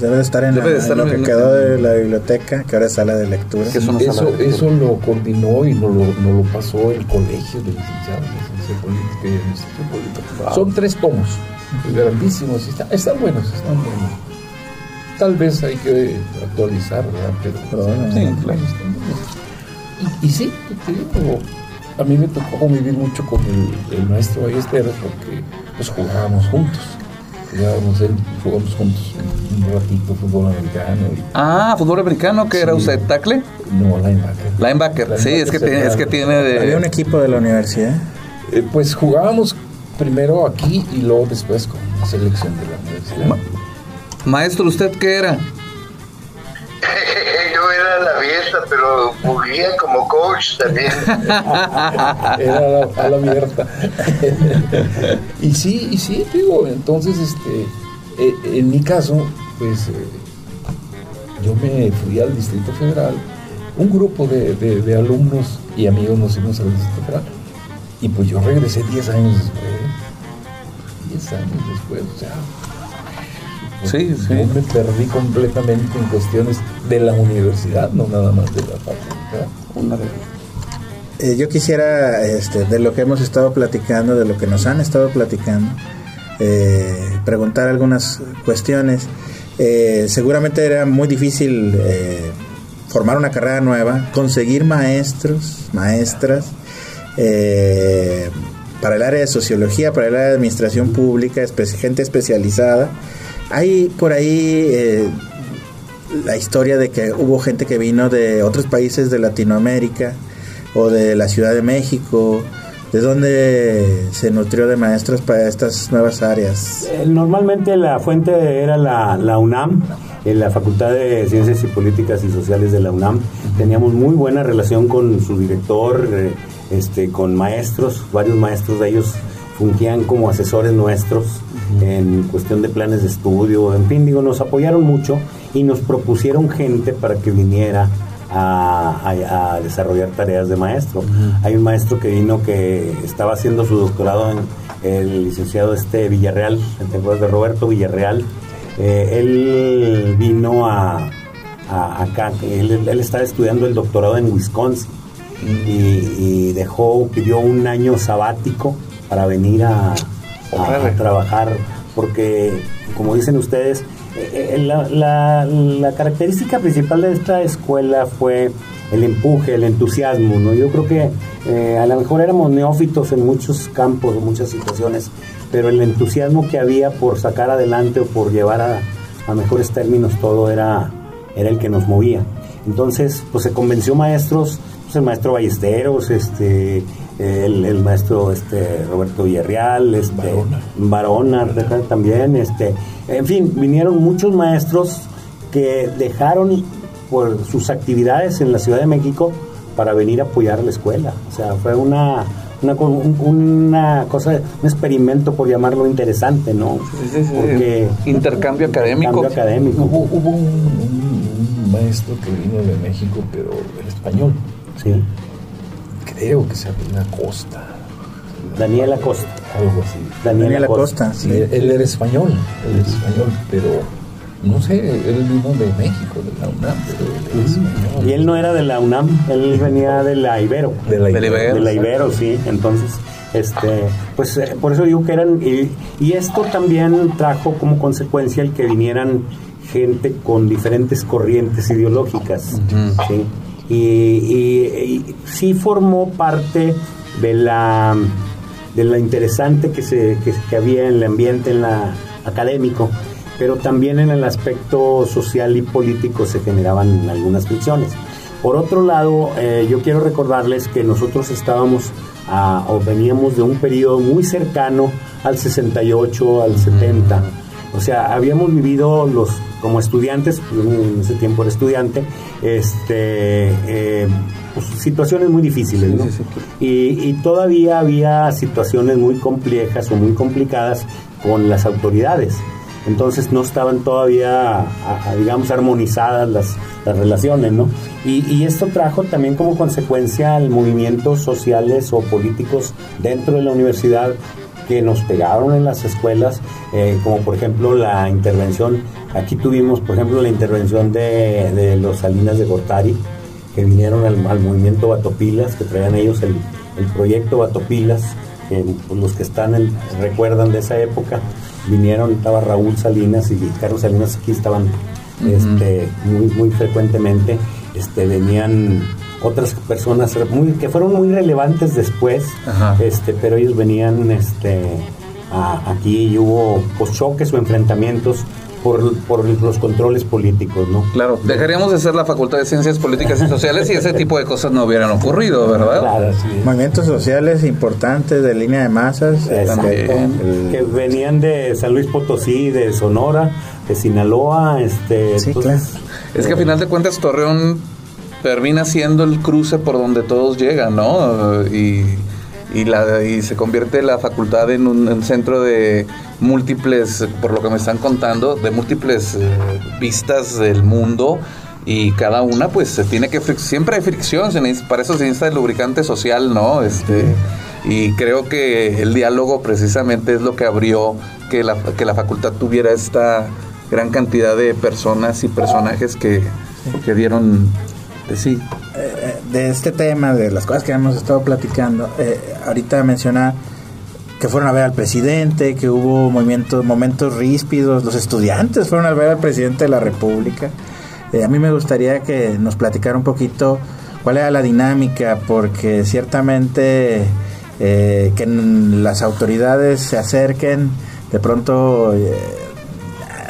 Debe estar en, lo que quedó de la biblioteca, que ahora es sala de lectura. eso, eso lo coordinó y nos lo, lo, pasó el Colegio de Licenciados en Ciencia Política y Administración Pública. Son tres tomos grandísimos, están buenos, están buenos. Tal vez hay que actualizar, Pero, sí, claro. Y, y, sí, a mí me tocó convivir mucho con el, maestro Ballesteros porque pues jugábamos juntos. Jugábamos, él, jugamos juntos un ratito fútbol americano. ah, fútbol americano, ¿qué era usted? ¿Tacle? No, linebacker. Linebacker, sí, es que, tiene, es que tiene de... Había un equipo de la universidad. Eh, pues jugábamos primero aquí y luego después con la selección de la universidad. maestro, ¿usted qué era? Yo era la abierta, pero jugué como coach también. era a la, abierta. y sí, y sí, digo, entonces, este, eh, en mi caso, pues eh, yo me fui al Distrito Federal, un grupo de, de alumnos y amigos nos fuimos al Distrito Federal y pues yo regresé 10 años después. 10 años después, o sea. Sí, sí. me perdí completamente en cuestiones de la universidad, no nada más de la facultad. Una eh, yo quisiera, este, de lo que hemos estado platicando, de lo que nos han estado platicando, eh, preguntar algunas cuestiones. Eh, seguramente era muy difícil formar una carrera nueva, conseguir maestros, maestras, eh, para el área de sociología, para el área de administración pública, gente especializada. Hay por ahí eh, la historia de que hubo gente que vino de otros países de Latinoamérica o de la Ciudad de México, ¿De dónde se nutrió de maestros para estas nuevas áreas? Eh, normalmente la fuente era la, la UNAM, en la Facultad de Ciencias y Políticas y Sociales de la UNAM. Teníamos muy buena relación con su director, eh, este, con maestros, varios maestros de ellos fungían como asesores nuestros en cuestión de planes de estudio, en fin, digo, nos apoyaron mucho y nos propusieron gente para que viniera a, desarrollar tareas de maestro. Hay un maestro que vino que estaba haciendo su doctorado en el licenciado este Villarreal, ¿te acuerdas de Roberto Villarreal? Eh, él vino a, acá, él, él, estaba estudiando el doctorado en Wisconsin y, dejó, pidió un año sabático para venir a, a trabajar, porque como dicen ustedes, eh, la, la, característica principal de esta escuela fue el empuje, el entusiasmo, ¿no? Yo creo que eh, a lo mejor éramos neófitos en muchos campos, en muchas situaciones, pero el entusiasmo que había por sacar adelante o por llevar a, a mejores términos todo era, era el que nos movía. Entonces, pues se convenció maestros, pues el maestro Ballesteros, este, el, maestro este Roberto Villarreal, este Barona, también, este, en fin, vinieron muchos maestros que dejaron por sus actividades en la Ciudad de México para venir a apoyar la escuela. O sea, fue una una, una cosa, un experimento por llamarlo interesante, ¿no? Porque intercambio académico. académico. Hubo, un, maestro que vino de México, pero en español. Sí creo que se llama Costa. Daniela Costa. Algo así. Daniela, Costa. Sí, él era español, él es español, pero no sé, él vino de México, de la UNAM, Y él no era de la UNAM, él venía de la Ibero. De la Ibero. De la Ibero, sí. Entonces, este, pues eh, por eso digo que eran. Y, y, esto también trajo como consecuencia el que vinieran gente con diferentes corrientes ideológicas. ¿sí? Y, sí formó parte de la de lo interesante que, se, que, había en el ambiente en la académico, pero también en el aspecto social y político se generaban algunas fricciones. Por otro lado, eh, yo quiero recordarles que nosotros estábamos o veníamos de un periodo muy cercano al 68, al 70. O sea, habíamos vivido los como estudiantes, en ese tiempo era estudiante, este, eh, pues, situaciones muy difíciles, ¿no? Y, todavía había situaciones muy complejas o muy complicadas con las autoridades. Entonces no estaban todavía, digamos, armonizadas las, relaciones, ¿no? Y, y, esto trajo también como consecuencia al movimientos sociales o políticos dentro de la universidad que nos pegaron en las escuelas, eh, como por ejemplo la intervención, aquí tuvimos por ejemplo la intervención de, los Salinas de Gortari, que vinieron al, movimiento Batopilas, que traían ellos el, proyecto Batopilas, que pues, los que están recuerdan de esa época, vinieron, estaba Raúl Salinas y Carlos Salinas aquí estaban este, muy, muy frecuentemente, este, venían otras personas muy, que fueron muy relevantes después, este, pero ellos venían este, aquí y hubo pues, choques o enfrentamientos por, por, los controles políticos, ¿no? Claro, dejaríamos de ser la Facultad de Ciencias Políticas y Sociales y ese tipo de cosas no hubieran ocurrido, ¿verdad? Claro, sí. Movimientos sociales importantes de línea de masas. También, que venían de San Luis Potosí, de Sonora, de Sinaloa, este... Sí, Es que a final de cuentas Torreón termina siendo el cruce por donde todos llegan, ¿no? Y, y, la, y se convierte la facultad en un centro de múltiples, por lo que me están contando, de múltiples eh, vistas del mundo. Y cada una pues se tiene que siempre hay fricción para eso se necesita el lubricante social no este y creo que el diálogo precisamente es lo que abrió que la, que la facultad tuviera esta gran cantidad de personas y personajes que, que dieron sí. Eh, de este tema, de las cosas que hemos estado platicando, eh, ahorita menciona que fueron a ver al presidente, que hubo movimientos, momentos ríspidos, los estudiantes fueron a ver al presidente de la República. Eh, a mí me gustaría que nos platicara un poquito cuál era la dinámica, porque ciertamente que las autoridades se acerquen, de pronto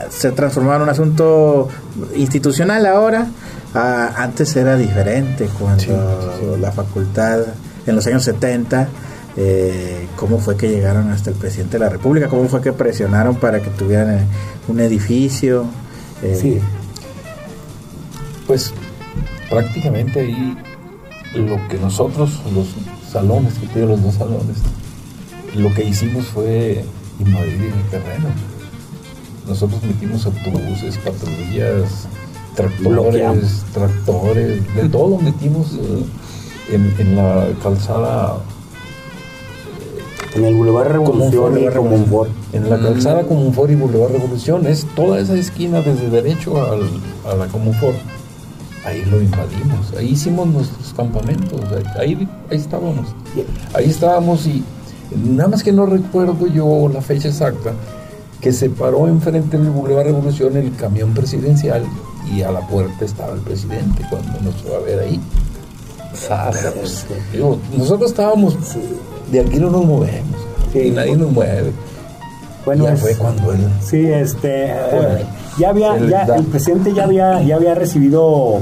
se transformó en un asunto institucional ahora, Ah, antes era diferente cuando la facultad en los años 70 eh, cómo fue que llegaron hasta el presidente de la República, cómo fue que presionaron para que tuvieran eh, un edificio. Eh, sí. Pues prácticamente ahí lo que nosotros, los salones, que tienen los dos salones, lo que hicimos fue invadir el terreno. Nosotros metimos autobuses, patrullas, tractores, tractores, de todo metimos en, la calzada en el Boulevard Revolución y Comunfort. En la calzada Comunfort y Boulevard Revolución. Es toda esa esquina desde derecho al, a la Comunfort. Ahí lo invadimos. Ahí hicimos nuestros campamentos. Ahí, ahí estábamos. Ahí estábamos y nada más que no recuerdo yo la fecha exacta que se paró enfrente del Boulevard Revolución el camión presidencial y a la puerta estaba el presidente cuando nos fue a ver ahí. Pues, nosotros estábamos, de aquí no nos movemos, y nadie nos mueve. Bueno, ya fue cuando él. Sí, este. ya había, ya, el presidente ya había, ya había recibido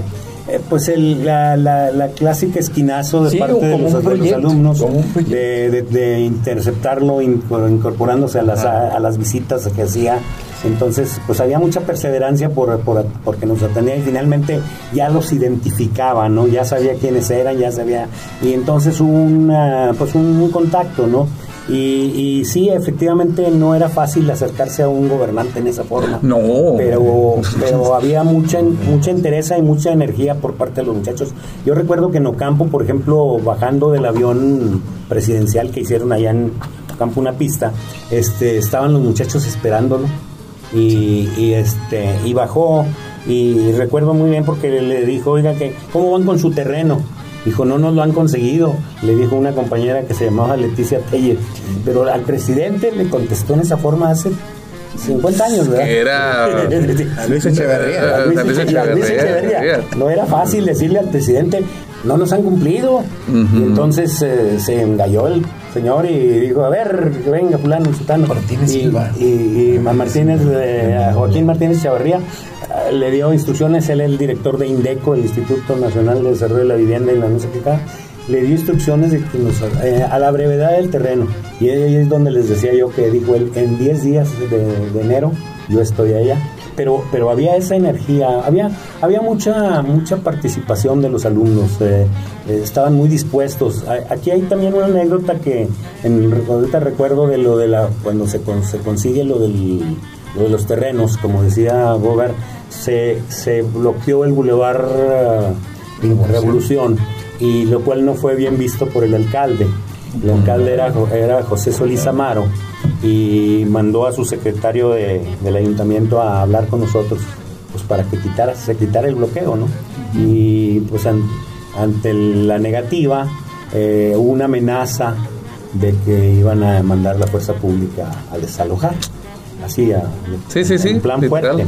eh, pues el, la, la, clásica esquinazo de parte de los, alumnos de, de, interceptarlo incorporándose a las, a, las visitas que hacía. Entonces, pues había mucha perseverancia por, por, porque nos atendía y finalmente ya los identificaba, ¿no? Ya sabía quiénes eran, ya sabía. Y entonces hubo una, pues un contacto, ¿no? Y, y, sí, efectivamente no era fácil acercarse a un gobernante en esa forma. No. Pero, pero había mucha, mucha interés y mucha energía por parte de los muchachos. Yo recuerdo que en Ocampo, por ejemplo, bajando del avión presidencial que hicieron allá en Ocampo una pista, este, estaban los muchachos esperándolo. Y, y, este, y bajó y recuerdo muy bien porque le dijo, oiga, que ¿cómo van con su terreno? Dijo, no nos lo han conseguido, le dijo una compañera que se llamaba Leticia Teller. Pero al presidente le contestó en esa forma hace 50 años, ¿verdad? Era a Luis Echeverría. Luis Echeverría. No era fácil decirle al presidente, no nos han cumplido. Y entonces eh, se engalló el señor y dijo, a ver, que venga fulano, sultano. Martínez y, Silva. Y, Martínez, eh, Joaquín Martínez Echeverría le dio instrucciones, él es el director de INDECO, el Instituto Nacional de Desarrollo de la Vivienda y la no sé qué le dio instrucciones de que nos, eh, a la brevedad del terreno. Y ahí es donde les decía yo que dijo él, en 10 días de, enero yo estoy allá. Pero, pero había esa energía, había, había mucha, mucha participación de los alumnos, eh, eh, estaban muy dispuestos. Aquí hay también una anécdota que en, ahorita recuerdo de lo de la, cuando se, se consigue lo del lo de los terrenos, como decía Bogart, se, se bloqueó el bulevar uh, Revolución y lo cual no fue bien visto por el alcalde. El alcalde era, era José Solís Amaro y mandó a su secretario de, del ayuntamiento a hablar con nosotros pues para que quitara, se quitara el bloqueo, ¿no? Y pues ante la negativa eh, hubo una amenaza de que iban a mandar la fuerza pública a desalojar así, a, sí, sí, en plan fuerte.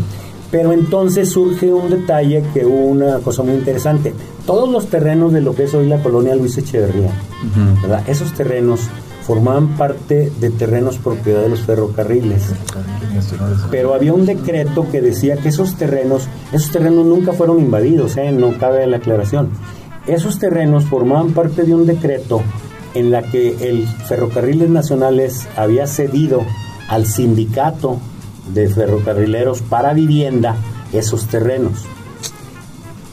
Pero entonces surge un detalle que una cosa muy interesante. Todos los terrenos de lo que es hoy la colonia Luis Echeverría, ¿verdad? Esos terrenos formaban parte de terrenos propiedad de los ferrocarriles. Pero había un decreto que decía que esos terrenos, esos terrenos nunca fueron invadidos, ¿eh? no cabe la aclaración. Esos terrenos formaban parte de un decreto en la que el Ferrocarriles Nacionales había cedido al sindicato de ferrocarrileros para vivienda esos terrenos.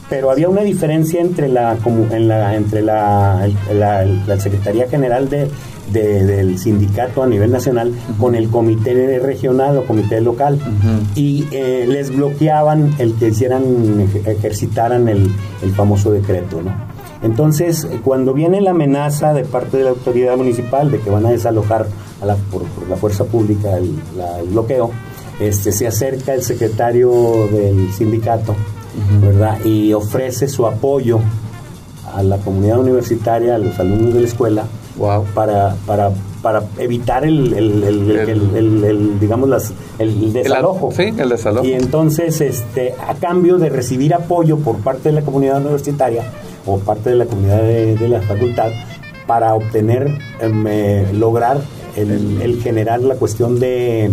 Pero había una diferencia entre la, en la, entre la, Secretaría General de, del sindicato a nivel nacional con el comité regional o comité local y eh, les bloqueaban el que hicieran, ejercitaran el, el famoso decreto, ¿no? Entonces, cuando viene la amenaza de parte de la autoridad municipal de que van a desalojar a la, por, la fuerza pública el, bloqueo, este, se acerca el secretario del sindicato, ¿verdad? Y ofrece su apoyo a la comunidad universitaria, a los alumnos de la escuela, para, para, para evitar el, el, digamos, las, el desalojo. sí, el desalojo. Y entonces, este, a cambio de recibir apoyo por parte de la comunidad universitaria, o parte de la comunidad de, la facultad para obtener, em, eh, lograr el, generar la cuestión de,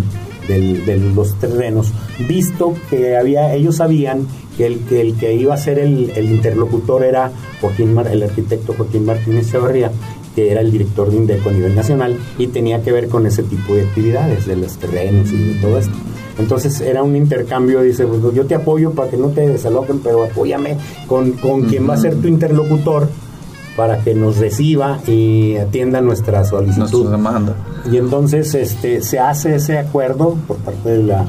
los terrenos, visto que había, ellos sabían que el que, el que iba a ser el, interlocutor era Joaquín el arquitecto Joaquín Martínez Echeverría, que era el director de INDECO a nivel nacional y tenía que ver con ese tipo de actividades, de los terrenos y de todo esto. Entonces era un intercambio, dice, pues, yo te apoyo para que no te desaloquen, pero apóyame con, con quien va a ser tu interlocutor para que nos reciba y atienda nuestra solicitud. demanda. Y entonces este, se hace ese acuerdo por parte de, la,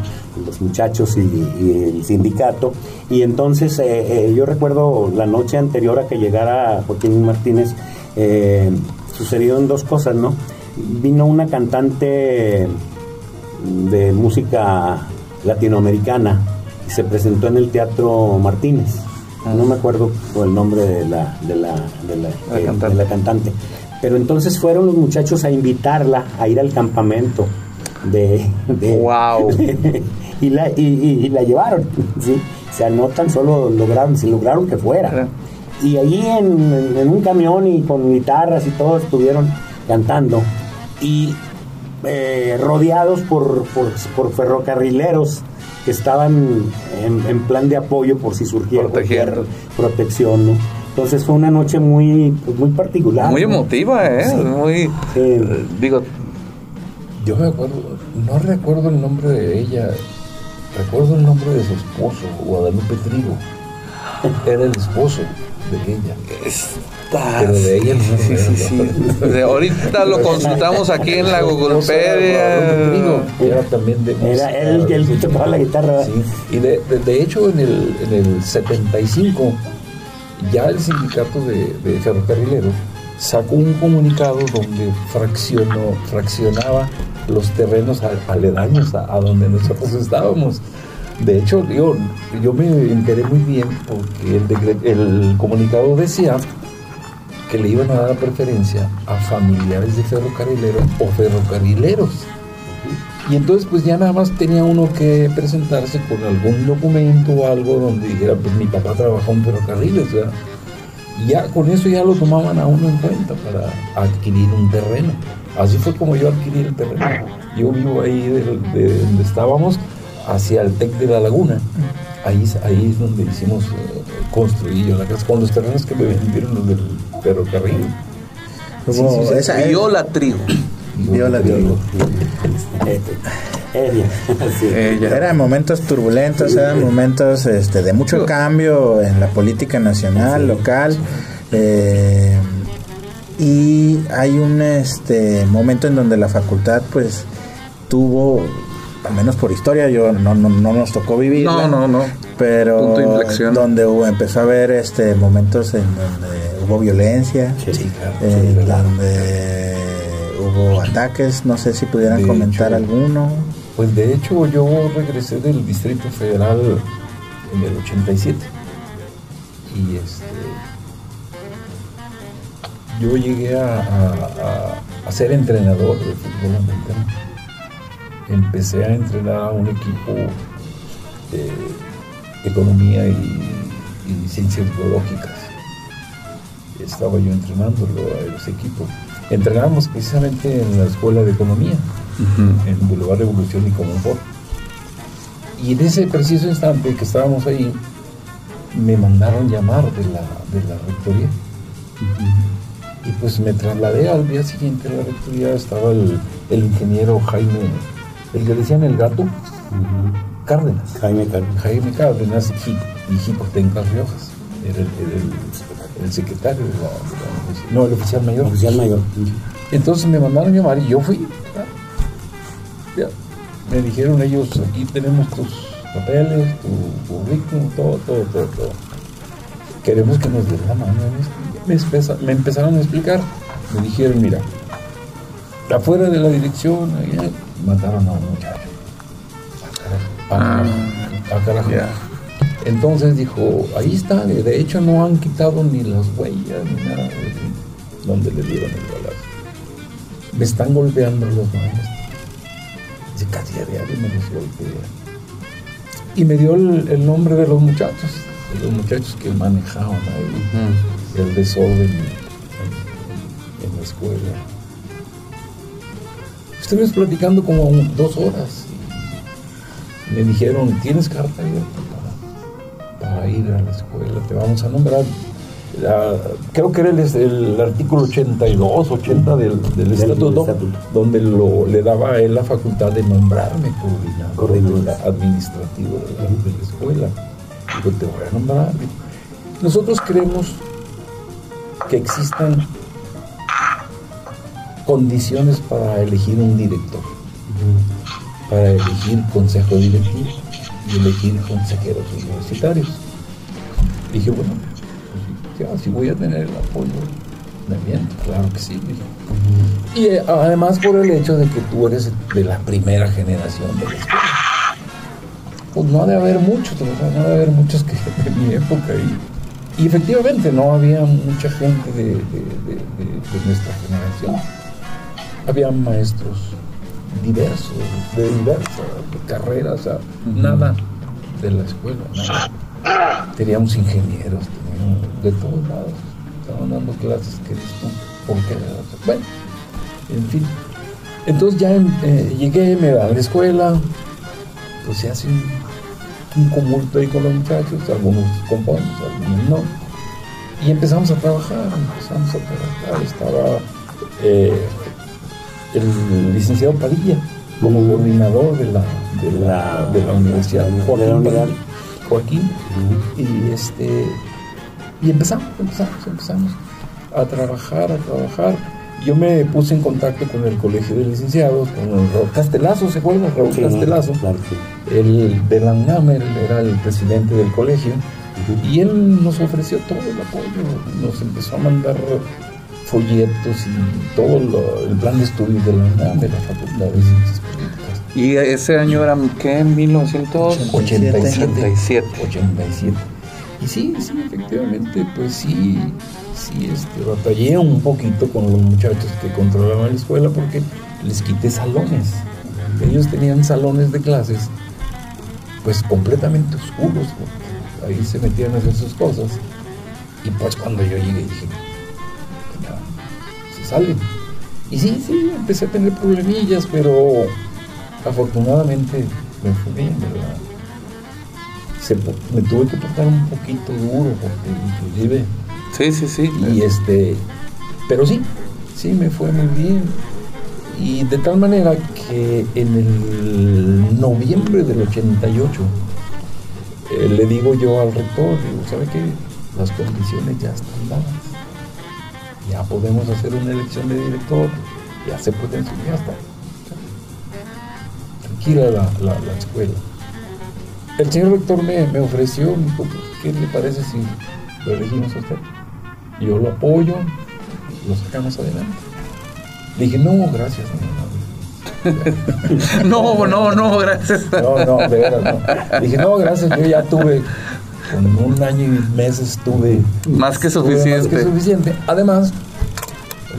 los muchachos y, el sindicato. Y entonces eh, eh, yo recuerdo la noche anterior a que llegara Joaquín Martínez, eh, sucedieron dos cosas, ¿no? Vino una cantante de música latinoamericana y se presentó en el Teatro Martínez. Ah. No me acuerdo el nombre de la, de la, de la, cantante. Pero entonces fueron los muchachos a invitarla a ir al campamento de... ¡Wow! y, la, y, la llevaron, ¿sí? O sea, no tan solo lograron, se lograron que fuera. Y ahí en, en, un camión y con guitarras y todo estuvieron cantando. Y eh, rodeados por, por, ferrocarrileros que estaban en, plan de apoyo por si surgiera cualquier protección, ¿no? Entonces fue una noche muy, pues, muy particular. Muy emotiva, ¿eh? Muy, eh, digo... Yo me acuerdo, no recuerdo el nombre de ella, recuerdo el nombre de su esposo, Guadalupe Trigo. Era el esposo de ella. Pero de ella sí, sí, sí, ahorita lo consultamos aquí en la Googlepedia. Era también de Era él que él tocaba la guitarra. Sí. Y de, de, hecho en el, en el 75 ya el sindicato de, de ferrocarrileros sacó un comunicado donde fraccionó, fraccionaba los terrenos aledaños a, a donde nosotros estábamos. De hecho, yo, yo me enteré muy bien porque el, comunicado decía que le iban a dar preferencia a familiares de ferrocarrileros o ferrocarrileros. Y entonces pues ya nada más tenía uno que presentarse con algún documento o algo donde dijera, pues mi papá trabajó en ferrocarriles, Y ya con eso ya lo tomaban a uno en cuenta para adquirir un terreno. Así fue como yo adquirí el terreno. Yo vivo ahí de, donde estábamos hacia el TEC de la Laguna. Ahí, ahí es donde hicimos, eh, construir la casa, con los terrenos que me vendieron los del ferrocarril. Como esa viola trigo. Viola trigo. Eran momentos turbulentos, eran momentos este, de mucho cambio en la política nacional, local. Eh, y hay un este momento en donde la facultad pues tuvo al menos por historia, yo no, no, no nos tocó vivir. No, no, no. Pero donde hubo, empezó a haber este momentos en donde hubo violencia, sí, eh, donde hubo ataques, no sé si pudieran comentar alguno. Pues de hecho yo regresé del Distrito Federal en el 87 y este yo llegué a, a ser entrenador de fútbol americano empecé a entrenar a un equipo de economía y, ciencias biológicas. Estaba yo entrenándolo a ese equipo. Entrenábamos precisamente en la escuela de economía, en Boulevard Revolución y Comonfort. Y en ese preciso instante que estábamos ahí, me mandaron llamar de la, de la rectoría. Y pues me trasladé al día siguiente a la rectoría, estaba el, el ingeniero Jaime el que decían el gato, Cárdenas. Jaime Cárdenas. Jaime Cárdenas y Jicotenca Riojas. Era el, el, secretario de la, No, el oficial mayor. Oficial mayor. Entonces me mandaron llamar y yo fui. Ya. Me dijeron ellos, aquí tenemos tus papeles, tu currículum, todo, todo, todo, todo. Queremos que nos den la mano Me, me empezaron a explicar. Me dijeron, mira, afuera de la dirección, mataron a un muchacho. A carajo. Ah, Entonces dijo, ahí está, de hecho no han quitado ni las huellas ni nada de donde le dieron el balazo. Me están golpeando los maestros. Dice, casi a diario me los golpea. Y me dio el, nombre de los muchachos, de los muchachos que manejaban ahí el desorden en la escuela estuvimos platicando como dos horas. Y me dijeron, ¿tienes carta abierta para, ir a la escuela? Te vamos a nombrar. creo que era el, artículo 82, 80 del, del, estatuto, donde lo, le daba a él la facultad de nombrarme coordinador, administrativo de la, escuela. Digo, te voy a nombrar. Nosotros creemos que existan condiciones para elegir un director, para elegir consejo directivo y elegir consejeros universitarios. Dije, bueno, si voy a tener el apoyo también, claro que sí. Y eh, además por el hecho de que tú eres de la primera generación de la escuela. Pues no ha de haber muchos, no ha de haber muchos que de mi época. Y, y efectivamente no había mucha gente de, nuestra generación. Había maestros diversos, de diversas carreras, nada de la escuela, Teníamos ingenieros, de todos lados. Estaban dando clases que ¿por qué? Bueno, en fin. Entonces ya eh, llegué, me da a la escuela, pues se hace un, un ahí con los muchachos, algunos componen, algunos no. Y empezamos a trabajar, empezamos a trabajar. Estaba eh, el licenciado Padilla como coordinador de la, de la, de la universidad, Joaquín, Joaquín y este y empezamos, empezamos, empezamos a trabajar, a trabajar. Yo me puse en contacto con el colegio de licenciados, con Raúl Castelazo, ¿se acuerdan? Raúl Castelazo. El de la UNAM era el presidente del colegio. Y él nos ofreció todo el apoyo, nos empezó a mandar folletos y todo el plan de estudios de la UNAM, de la Facultad de Ciencias Políticas. ¿Y ese año era qué? ¿En 1987? 87. Y sí, sí, efectivamente, pues sí, sí, este, batallé un poquito con los muchachos que controlaban la escuela porque les quité salones. Ellos tenían salones de clases, pues completamente oscuros, ahí se metían a hacer sus cosas. Y pues cuando yo llegué dije, se salen. Y sí, sí, empecé a tener problemillas, pero afortunadamente me fue bien, ¿verdad? me tuve que portar un poquito duro, porque inclusive. Sí, sí, sí. Y este, pero sí, sí me fue muy bien. Y de tal manera que en el noviembre del 88 eh, le digo yo al rector, digo, ¿sabe qué? Las condiciones ya están dadas. Ya podemos hacer una elección de director, ya se puede enseñar, ya está. Tranquila la escuela el señor rector me, me ofreció, me dijo, ¿qué le parece si lo elegimos a usted? Yo lo apoyo, lo sacamos adelante. Le dije, no, gracias. No, no, no, gracias. No, no, de verdad, no. dije, no, gracias, yo ya tuve, con un año y meses tuve... Más que suficiente. Más que suficiente. Además,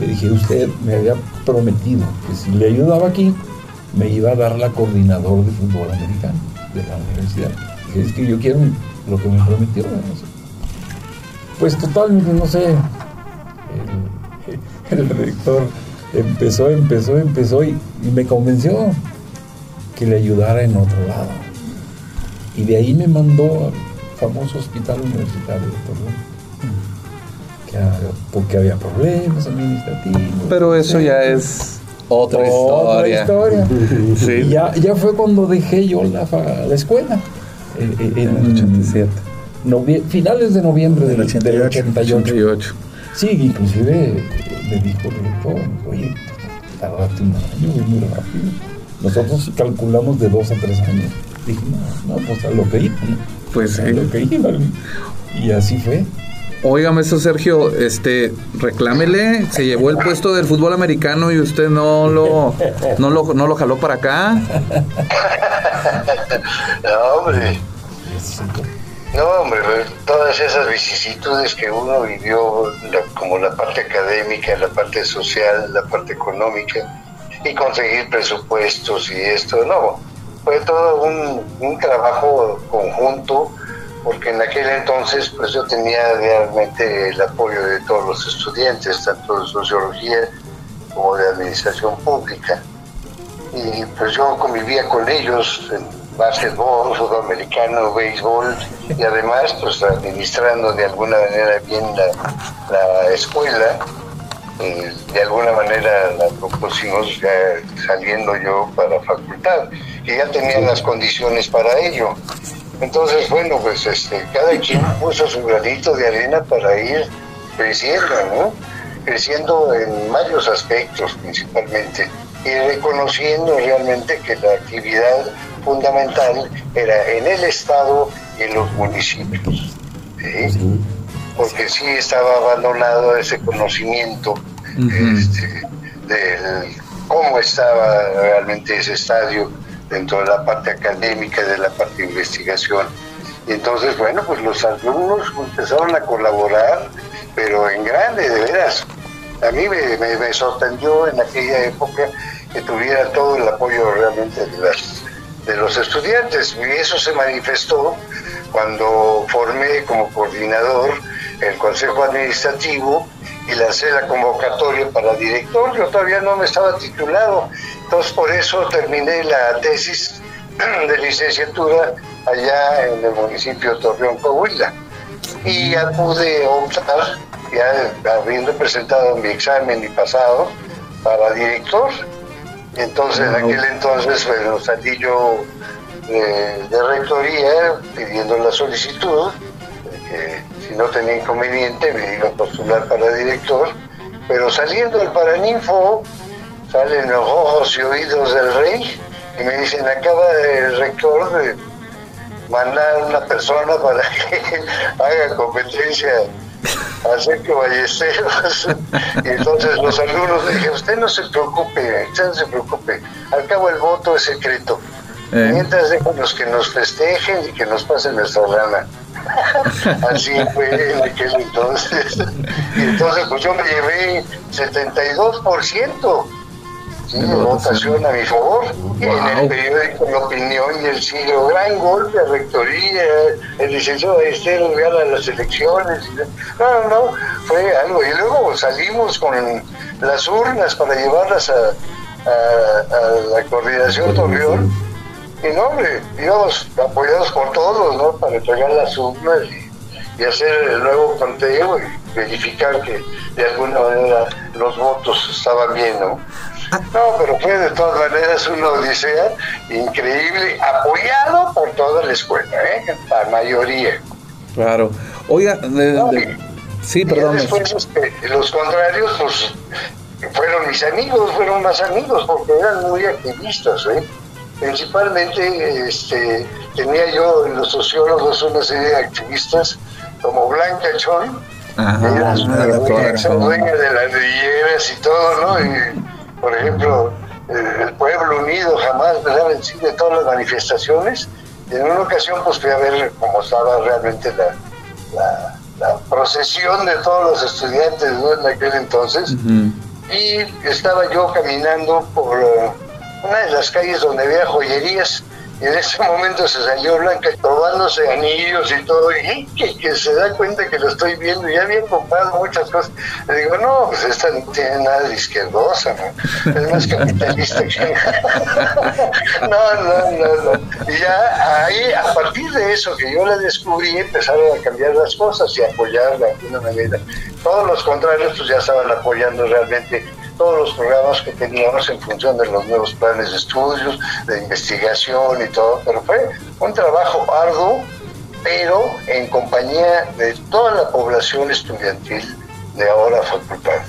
le dije, usted me había prometido que si le ayudaba aquí, me iba a dar la coordinador de fútbol americano de la universidad. es que yo quiero lo que me prometió. Pues totalmente, no sé, el, el, rector empezó, empezó, empezó y, me convenció que le ayudara en otro lado. Y de ahí me mandó al famoso hospital universitario de. Porque había problemas administrativos. Pero eso ya es otra, historia. ya, ya fue cuando dejé yo la, la escuela. En, el 87. finales de noviembre del, 88. Sí, inclusive me dijo el director, oye, tardaste un año, muy rápido. Nosotros calculamos de dos a tres años. Dije, no, no, pues a lo que iba. Pues a lo que iba. Y así fue. Óigame eso, Sergio, este, reclámele, se llevó el puesto del fútbol americano y usted no lo, no lo, no lo jaló para acá. no, hombre. No, hombre, todas esas vicisitudes que uno vivió, como la parte académica, la parte social, la parte económica, y conseguir presupuestos y esto, no, fue todo un trabajo conjunto porque en aquel entonces pues yo tenía realmente el apoyo de todos los estudiantes, tanto de sociología como de administración pública. Y pues yo convivía con ellos en básquetbol, fútbol americano, béisbol y además pues administrando de alguna manera bien la, escuela. Eh, de alguna manera la propusimos ya saliendo yo para facultad y ya tenía las condiciones para ello. Entonces, bueno, pues este, cada quien puso su granito de arena para ir creciendo, ¿no? Creciendo en varios aspectos principalmente y reconociendo realmente que la actividad fundamental era en el Estado y en los municipios. Porque sí estaba abandonado ese conocimiento este, de cómo estaba realmente ese estadio dentro de la parte académica, de la parte de investigación. Y entonces, bueno, pues los alumnos empezaron a colaborar, pero en grande, de veras. A mí me, sorprendió en aquella época que tuviera todo el apoyo realmente de las de los estudiantes. Y eso se manifestó cuando formé como coordinador el Consejo Administrativo y lancé la convocatoria para director. Yo todavía no me estaba titulado, entonces por eso terminé la tesis de licenciatura allá en el municipio de Torreón, Coahuila. Y ya pude optar, ya habiendo presentado mi examen y pasado, para director entonces, en aquel entonces, bueno, salí yo de, rectoría pidiendo la solicitud, que si no tenía inconveniente me iba a postular para director, pero saliendo del Paraninfo, salen los ojos y oídos del rey y me dicen, acaba el rector de mandar una persona para que haga competencia que Ballesteros. y entonces los alumnos dije, usted no se preocupe, usted no se preocupe, al cabo el voto es secreto. Eh. Mientras déjanos que nos festejen y que nos pasen nuestra rana. Así fue en aquel entonces. y entonces pues yo me llevé 72% de votación a mi favor. Y en el periódico La Opinión y el siglo, gran golpe a rectoría, el licenciado Estero gana las elecciones. No, no, no, fue algo. Y luego salimos con las urnas para llevarlas a, la coordinación Torreón. Y no, hombre, íbamos apoyados por todos, ¿no? Para entregar las urnas y, y hacer el nuevo conteo y verificar que de alguna manera los votos estaban bien, ¿no? No, pero fue de todas maneras una odisea increíble, apoyado por toda la escuela, ¿eh? la mayoría. Claro. Oiga, sí, perdón. Después, este, los contrarios, pues, fueron mis amigos, fueron más amigos, porque eran muy activistas, ¿eh? Principalmente este, tenía yo en los sociólogos una serie de activistas como Blanca Chon, Ajá, dueña de las rilleras y todo, ¿no? Y, por ejemplo, el pueblo unido jamás ¿verdad? vencido de todas las manifestaciones. en una ocasión pues fui a ver cómo estaba realmente la, la, procesión de todos los estudiantes en aquel entonces. Y estaba yo caminando por una de las calles donde había joyerías y en ese momento se salió Blanca probándose anillos y todo, y que, se da cuenta que lo estoy viendo, y ya había comprado muchas cosas. Le digo, no, pues esta no tiene nada de izquierdosa. Es más capitalista que... no, no, no, no. Y ya ahí, a partir de eso que yo la descubrí, empezaron a cambiar las cosas y a apoyar de alguna manera. Todos los contrarios pues ya estaban apoyando realmente todos los programas que teníamos en función de los nuevos planes de estudios, de investigación y todo, pero fue un trabajo arduo, pero en compañía de toda la población estudiantil de ahora facultad.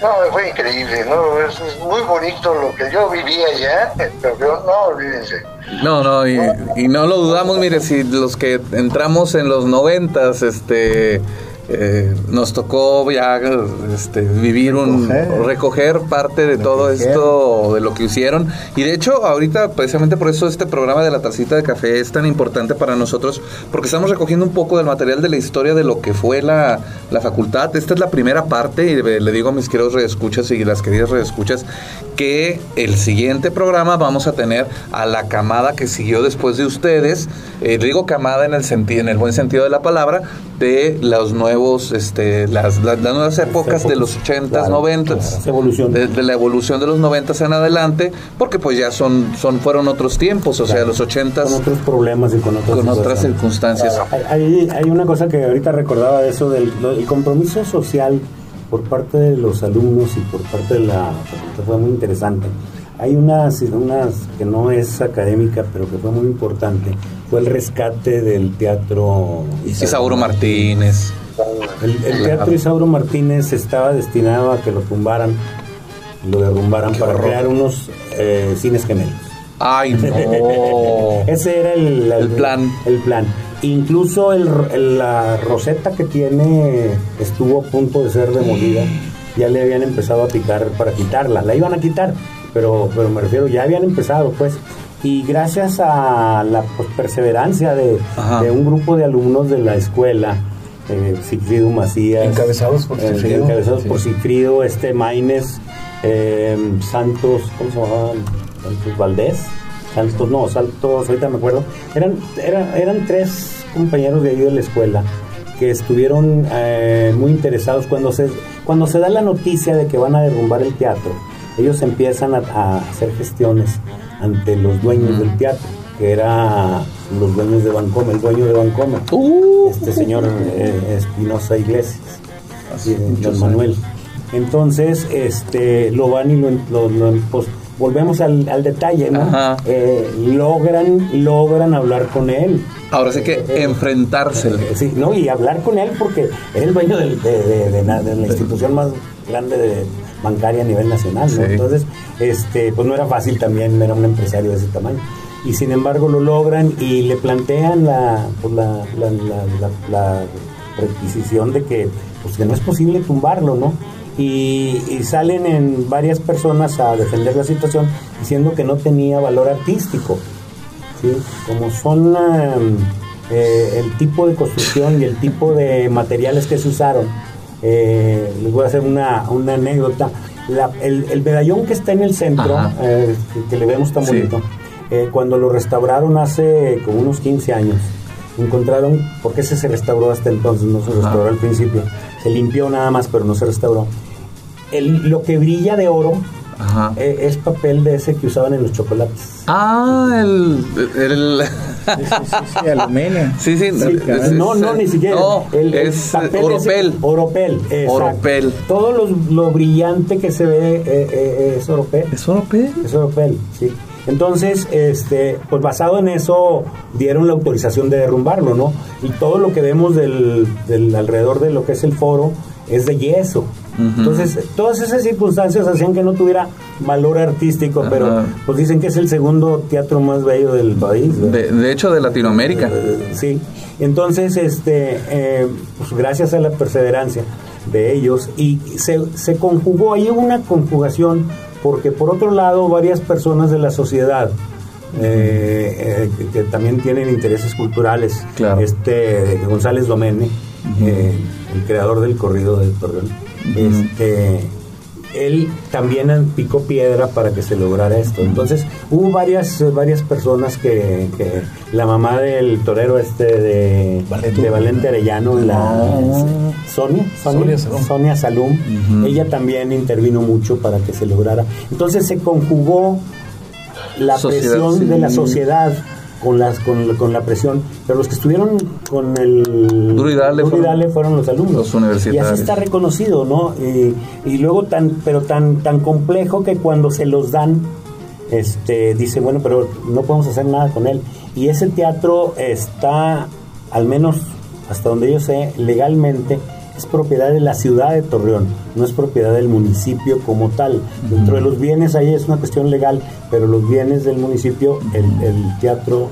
No, fue increíble, ¿no? Es, muy bonito lo que yo vivía allá, pero no olvídense. No, no, y, y no lo dudamos, mire, si los que entramos en los noventas, este eh, nos tocó ya este, vivir un recoger. parte de todo esto de lo que hicieron. Y de hecho ahorita precisamente por eso este programa de la tacita de café es tan importante para nosotros porque estamos recogiendo un poco del material de la historia de lo que fue la, la facultad. Esta es la primera parte y le digo a mis queridos reescuchas y las queridas reescuchas que el siguiente programa vamos a tener a la camada que siguió después de ustedes. Eh, digo camada en el sentido en el buen sentido de la palabra de los nuevos nuevos, este, las, las, nuevas épocas de los 80s, 90s, evolución. De, la evolución de los 90 en adelante, porque pues ya son, son fueron otros tiempos, o sea, los 80s. Con otros problemas y con, con otras circunstancias. Hay, hay, una cosa que ahorita recordaba de eso, del compromiso social por parte de los alumnos y por parte de la facultad fue muy interesante. Hay unas, unas que no es académica, pero que fue muy importante. Fue el rescate del teatro Isauro Martínez. El, teatro Isauro Martínez estaba destinado a que lo tumbaran, lo derrumbaran para crear unos eh, cines gemelos. Ay, no. Ese era el, el, plan. El plan. Incluso la roseta que tiene estuvo a punto de ser demolida. Ya le habían empezado a picar para quitarla. La iban a quitar, pero, pero me refiero, ya habían empezado, pues. Y gracias a la pues, perseverancia de, un grupo de alumnos de la escuela, eh, Sigfrido Macías. Encabezados por eh, Sigfrido. encabezados por Sigfrido, este Maines, eh, Santos, ¿cómo se llamaban? Santos Valdés. Santos, no, Santos, ahorita me acuerdo. Eran, eran, eran tres compañeros de ahí de la escuela que estuvieron eh, muy interesados cuando se, cuando se da la noticia de que van a derrumbar el teatro. Ellos empiezan a, hacer gestiones ante los dueños del teatro, que era los dueños de Bancoma, el dueño de Bancoma, uh. este señor eh, Espinosa Iglesias, Así, don Manuel. Entonces, este, lo van y lo, lo, lo pues, volvemos al, detalle, ¿no? Eh, logran, logran hablar con él. Ahora sí que eh, enfrentársele. Eh, sí, ¿no? Y hablar con él porque es el dueño de, la institución más grande de, bancaria a nivel nacional, ¿no? Entonces, este, pues no era fácil también, era un empresario de ese tamaño. Y sin embargo lo logran y le plantean la, pues la, la, requisición de que, pues que no es posible tumbarlo, ¿no? y, salen en varias personas a defender la situación diciendo que no tenía valor artístico. Como son eh, el tipo de construcción y el tipo de materiales que se usaron, eh, les voy a hacer una, anécdota. el, medallón que está en el centro, eh, que, le vemos tan bonito, cuando lo restauraron hace como unos 15 años, encontraron, porque ese se restauró hasta entonces, no se restauró al principio, se limpió nada más, pero no se restauró lo que brilla de oro eh, es papel de ese que usaban en los chocolates. Ah, el... el... Sí, sí, sí, aluminio. Sí, sí. no, no, ni siquiera. No, el, es oropel. oropel, Oropel. Todo lo, brillante que se ve eh, eh, es oropel. ¿Es oropel? Es oropel, sí. Entonces, este, pues basado en eso, dieron la autorización de derrumbarlo, ¿no? Y todo lo que vemos del, del alrededor de lo que es el foro es de yeso. Entonces, todas esas circunstancias hacían que no tuviera valor artístico, pero pues dicen que es el segundo teatro más bello del país. De, hecho, de Latinoamérica. Eh, sí. Entonces, este, eh, pues gracias a la perseverancia de ellos, y se, se conjugó, hay una conjugación, porque por otro lado, varias personas de la sociedad, eh, que también tienen intereses culturales. Este González Domene, el creador del corrido del Torreón, este, él también picó piedra para que se lograra esto. Entonces, hubo varias, varias personas que, la mamá del torero este de, de Valente Arellano, la ah. Sonia, Sonia, Salum, ella también intervino mucho para que se lograra. Entonces se conjugó la presión de la sociedad con, las, con, con, la presión, pero los que estuvieron con el Duro y Dale, fueron, los alumnos. Los universitarios. Y así está reconocido, ¿no? Y, luego tan, pero tan, tan complejo que cuando se los dan, este, dice, bueno, pero no podemos hacer nada con él. Y ese teatro está, al menos hasta donde yo sé, legalmente es propiedad de la ciudad de Torreón, no es propiedad del municipio como tal. Dentro de los bienes ahí es una cuestión legal, pero los bienes del municipio, el, teatro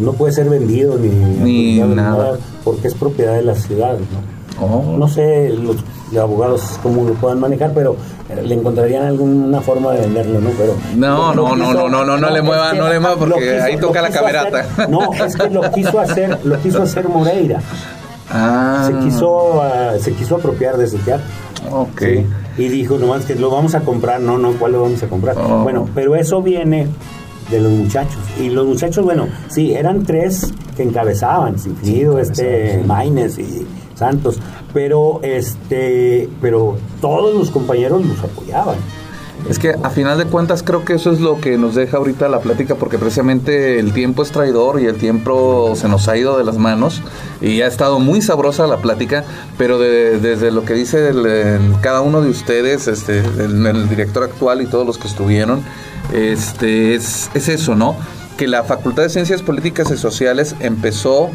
no puede ser vendido ni, nada. porque es propiedad de la ciudad. ¿no? Oh. no sé los, abogados cómo lo puedan manejar, pero le encontrarían alguna forma de venderlo, ¿no? Pero no, no, no, no, no, no, no, le muevan, no le muevan porque ahí toca la camerata. no, es que lo quiso hacer, lo quiso hacer Moreira. Ah. Se, quiso, ah, se quiso apropiar de ese teatro. Ok. Y dijo, nomás que lo vamos a comprar. No, no, ¿cuál lo vamos a comprar? Oh. Bueno, pero eso viene de los muchachos. Y los muchachos, bueno, sí, eran tres que encabezaban, Sinfrido, este, Maines y Santos, pero este, pero todos los compañeros los apoyaban. Es que a final de cuentas creo que eso es lo que nos deja ahorita la plática porque precisamente el tiempo es traidor y el tiempo se nos ha ido de las manos y ha estado muy sabrosa la plática, pero desde lo que dice cada uno de ustedes, este, el, director actual y todos los que estuvieron, este, es, es eso, ¿no? Que la Facultad de Ciencias Políticas y Sociales empezó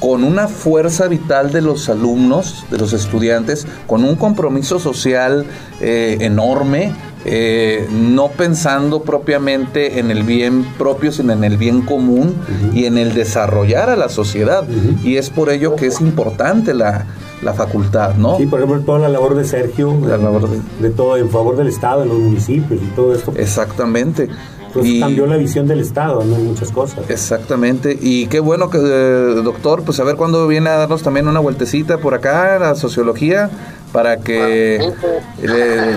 con una fuerza vital de los alumnos, de los estudiantes, con un compromiso social eh, enorme, eh, no pensando propiamente en el bien propio, sino en el bien común y en el desarrollar a la sociedad. Y es por ello que es importante la, facultad, ¿no? Sí, por ejemplo, toda la labor de Sergio, la labor de, todo en favor del Estado, en los municipios y todo esto. Exactamente. Pues y, cambió la visión del Estado, ¿no? Muchas cosas. Exactamente. Y qué bueno que, eh, doctor, pues a ver cuándo viene a darnos también una vueltecita por acá, la sociología para que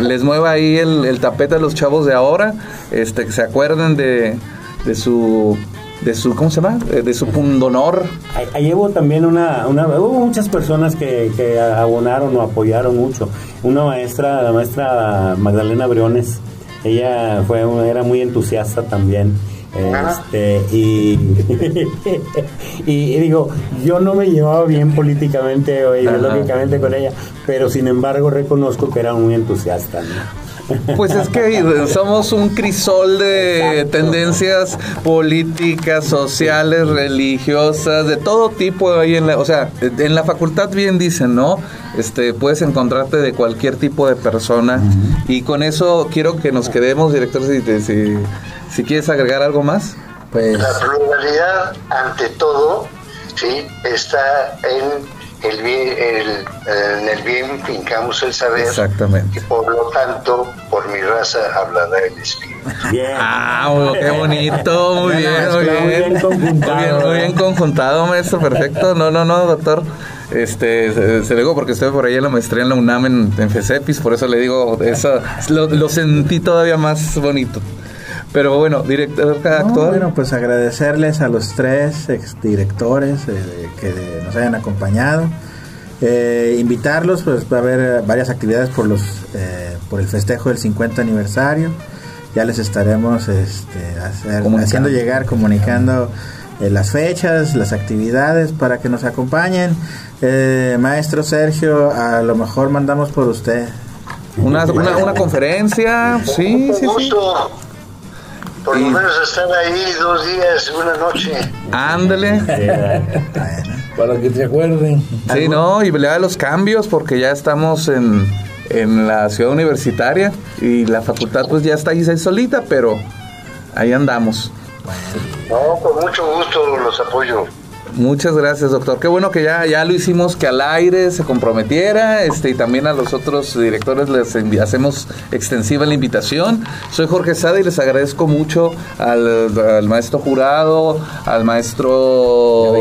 les mueva ahí el, tapete a los chavos de ahora, este, que se acuerden de, de su de su ¿cómo se llama? Eh, de su pundonor. Ahí llevo también una, una hubo muchas personas que, que, abonaron o apoyaron mucho. Una maestra, la maestra Magdalena Briones, ella fue era muy entusiasta también este, y, y, digo, yo no me llevaba bien políticamente o ideológicamente con ella, pero sin embargo reconozco que era muy entusiasta. Pues es que somos un crisol de tendencias políticas, sociales, religiosas, de todo tipo ahí en la, o sea, en la facultad bien dicen, ¿no? Este, puedes encontrarte de cualquier tipo de persona. Y con eso quiero que nos quedemos, directores, si, si si quieres agregar algo más, pues... La pluralidad, ante todo, sí, está en el bien, en el bien fincamos el saber. Exactamente. Y por lo tanto, por mi raza hablará el espíritu. Bien. Ah, qué bonito, muy bien, muy bien. Muy bien conjuntado. Muy bien, conjuntado, maestro, perfecto. No, no, no, doctor. Este, se, le digo porque estoy por ahí en la maestría en la UNAM en, en FESEPIS, por eso le digo, eso lo, lo sentí todavía más bonito. Pero bueno, director actual. bueno, pues agradecerles a los tres exdirectores eh, que nos hayan acompañado. Eh, invitarlos, pues va a haber varias actividades por los eh, por el festejo del 50 aniversario. Ya les estaremos este, haciendo llegar, comunicando las fechas, las actividades para que nos acompañen. maestro Sergio, a lo mejor mandamos por usted. Una, una, conferencia, sí, sí, sí. Por lo menos estar ahí dos días, una noche. Ándale. Para que te acuerden. Sí, no, y vea los cambios porque ya estamos en, en la ciudad universitaria y la facultad pues ya está ahí solita, pero ahí andamos. No, con mucho gusto los apoyo. Muchas gracias, doctor. Qué bueno que ya, ya lo hicimos, que al aire se comprometiera, este, y también a los otros directores les hacemos extensiva la invitación. Soy Jorge Sada y les agradezco mucho al, maestro jurado, al maestro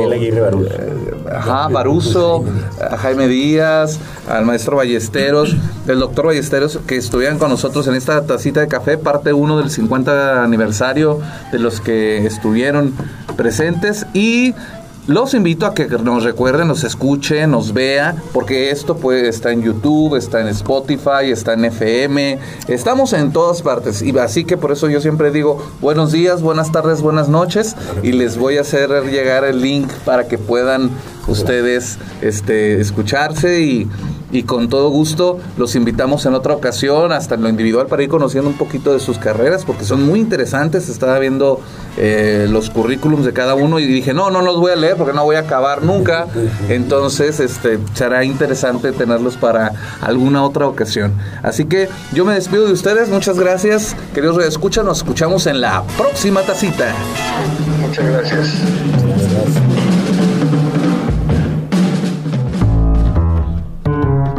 ajá, Baruso, a Jaime Díaz, al maestro Ballesteros, el doctor Ballesteros, que estuvieran con nosotros en esta tacita de café, parte 1 del 50 aniversario de los que estuvieron presentes y los invito a que nos recuerden, nos escuchen, nos vea, porque esto puede está en YouTube, está en Spotify, está en FM, estamos en todas partes. Y así que por eso yo siempre digo buenos días, buenas tardes, buenas noches, y les voy a hacer llegar el link para que puedan ustedes este, escucharse y y con todo gusto los invitamos en otra ocasión, hasta en lo individual, para ir conociendo un poquito de sus carreras, porque son muy interesantes. Estaba viendo eh, los currículums de cada uno y dije, no, no los voy a leer porque no voy a acabar nunca. Entonces, este, será interesante tenerlos para alguna otra ocasión. Así que yo me despido de ustedes. Muchas gracias, queridos escuchan Nos escuchamos en la próxima tacita. Muchas gracias.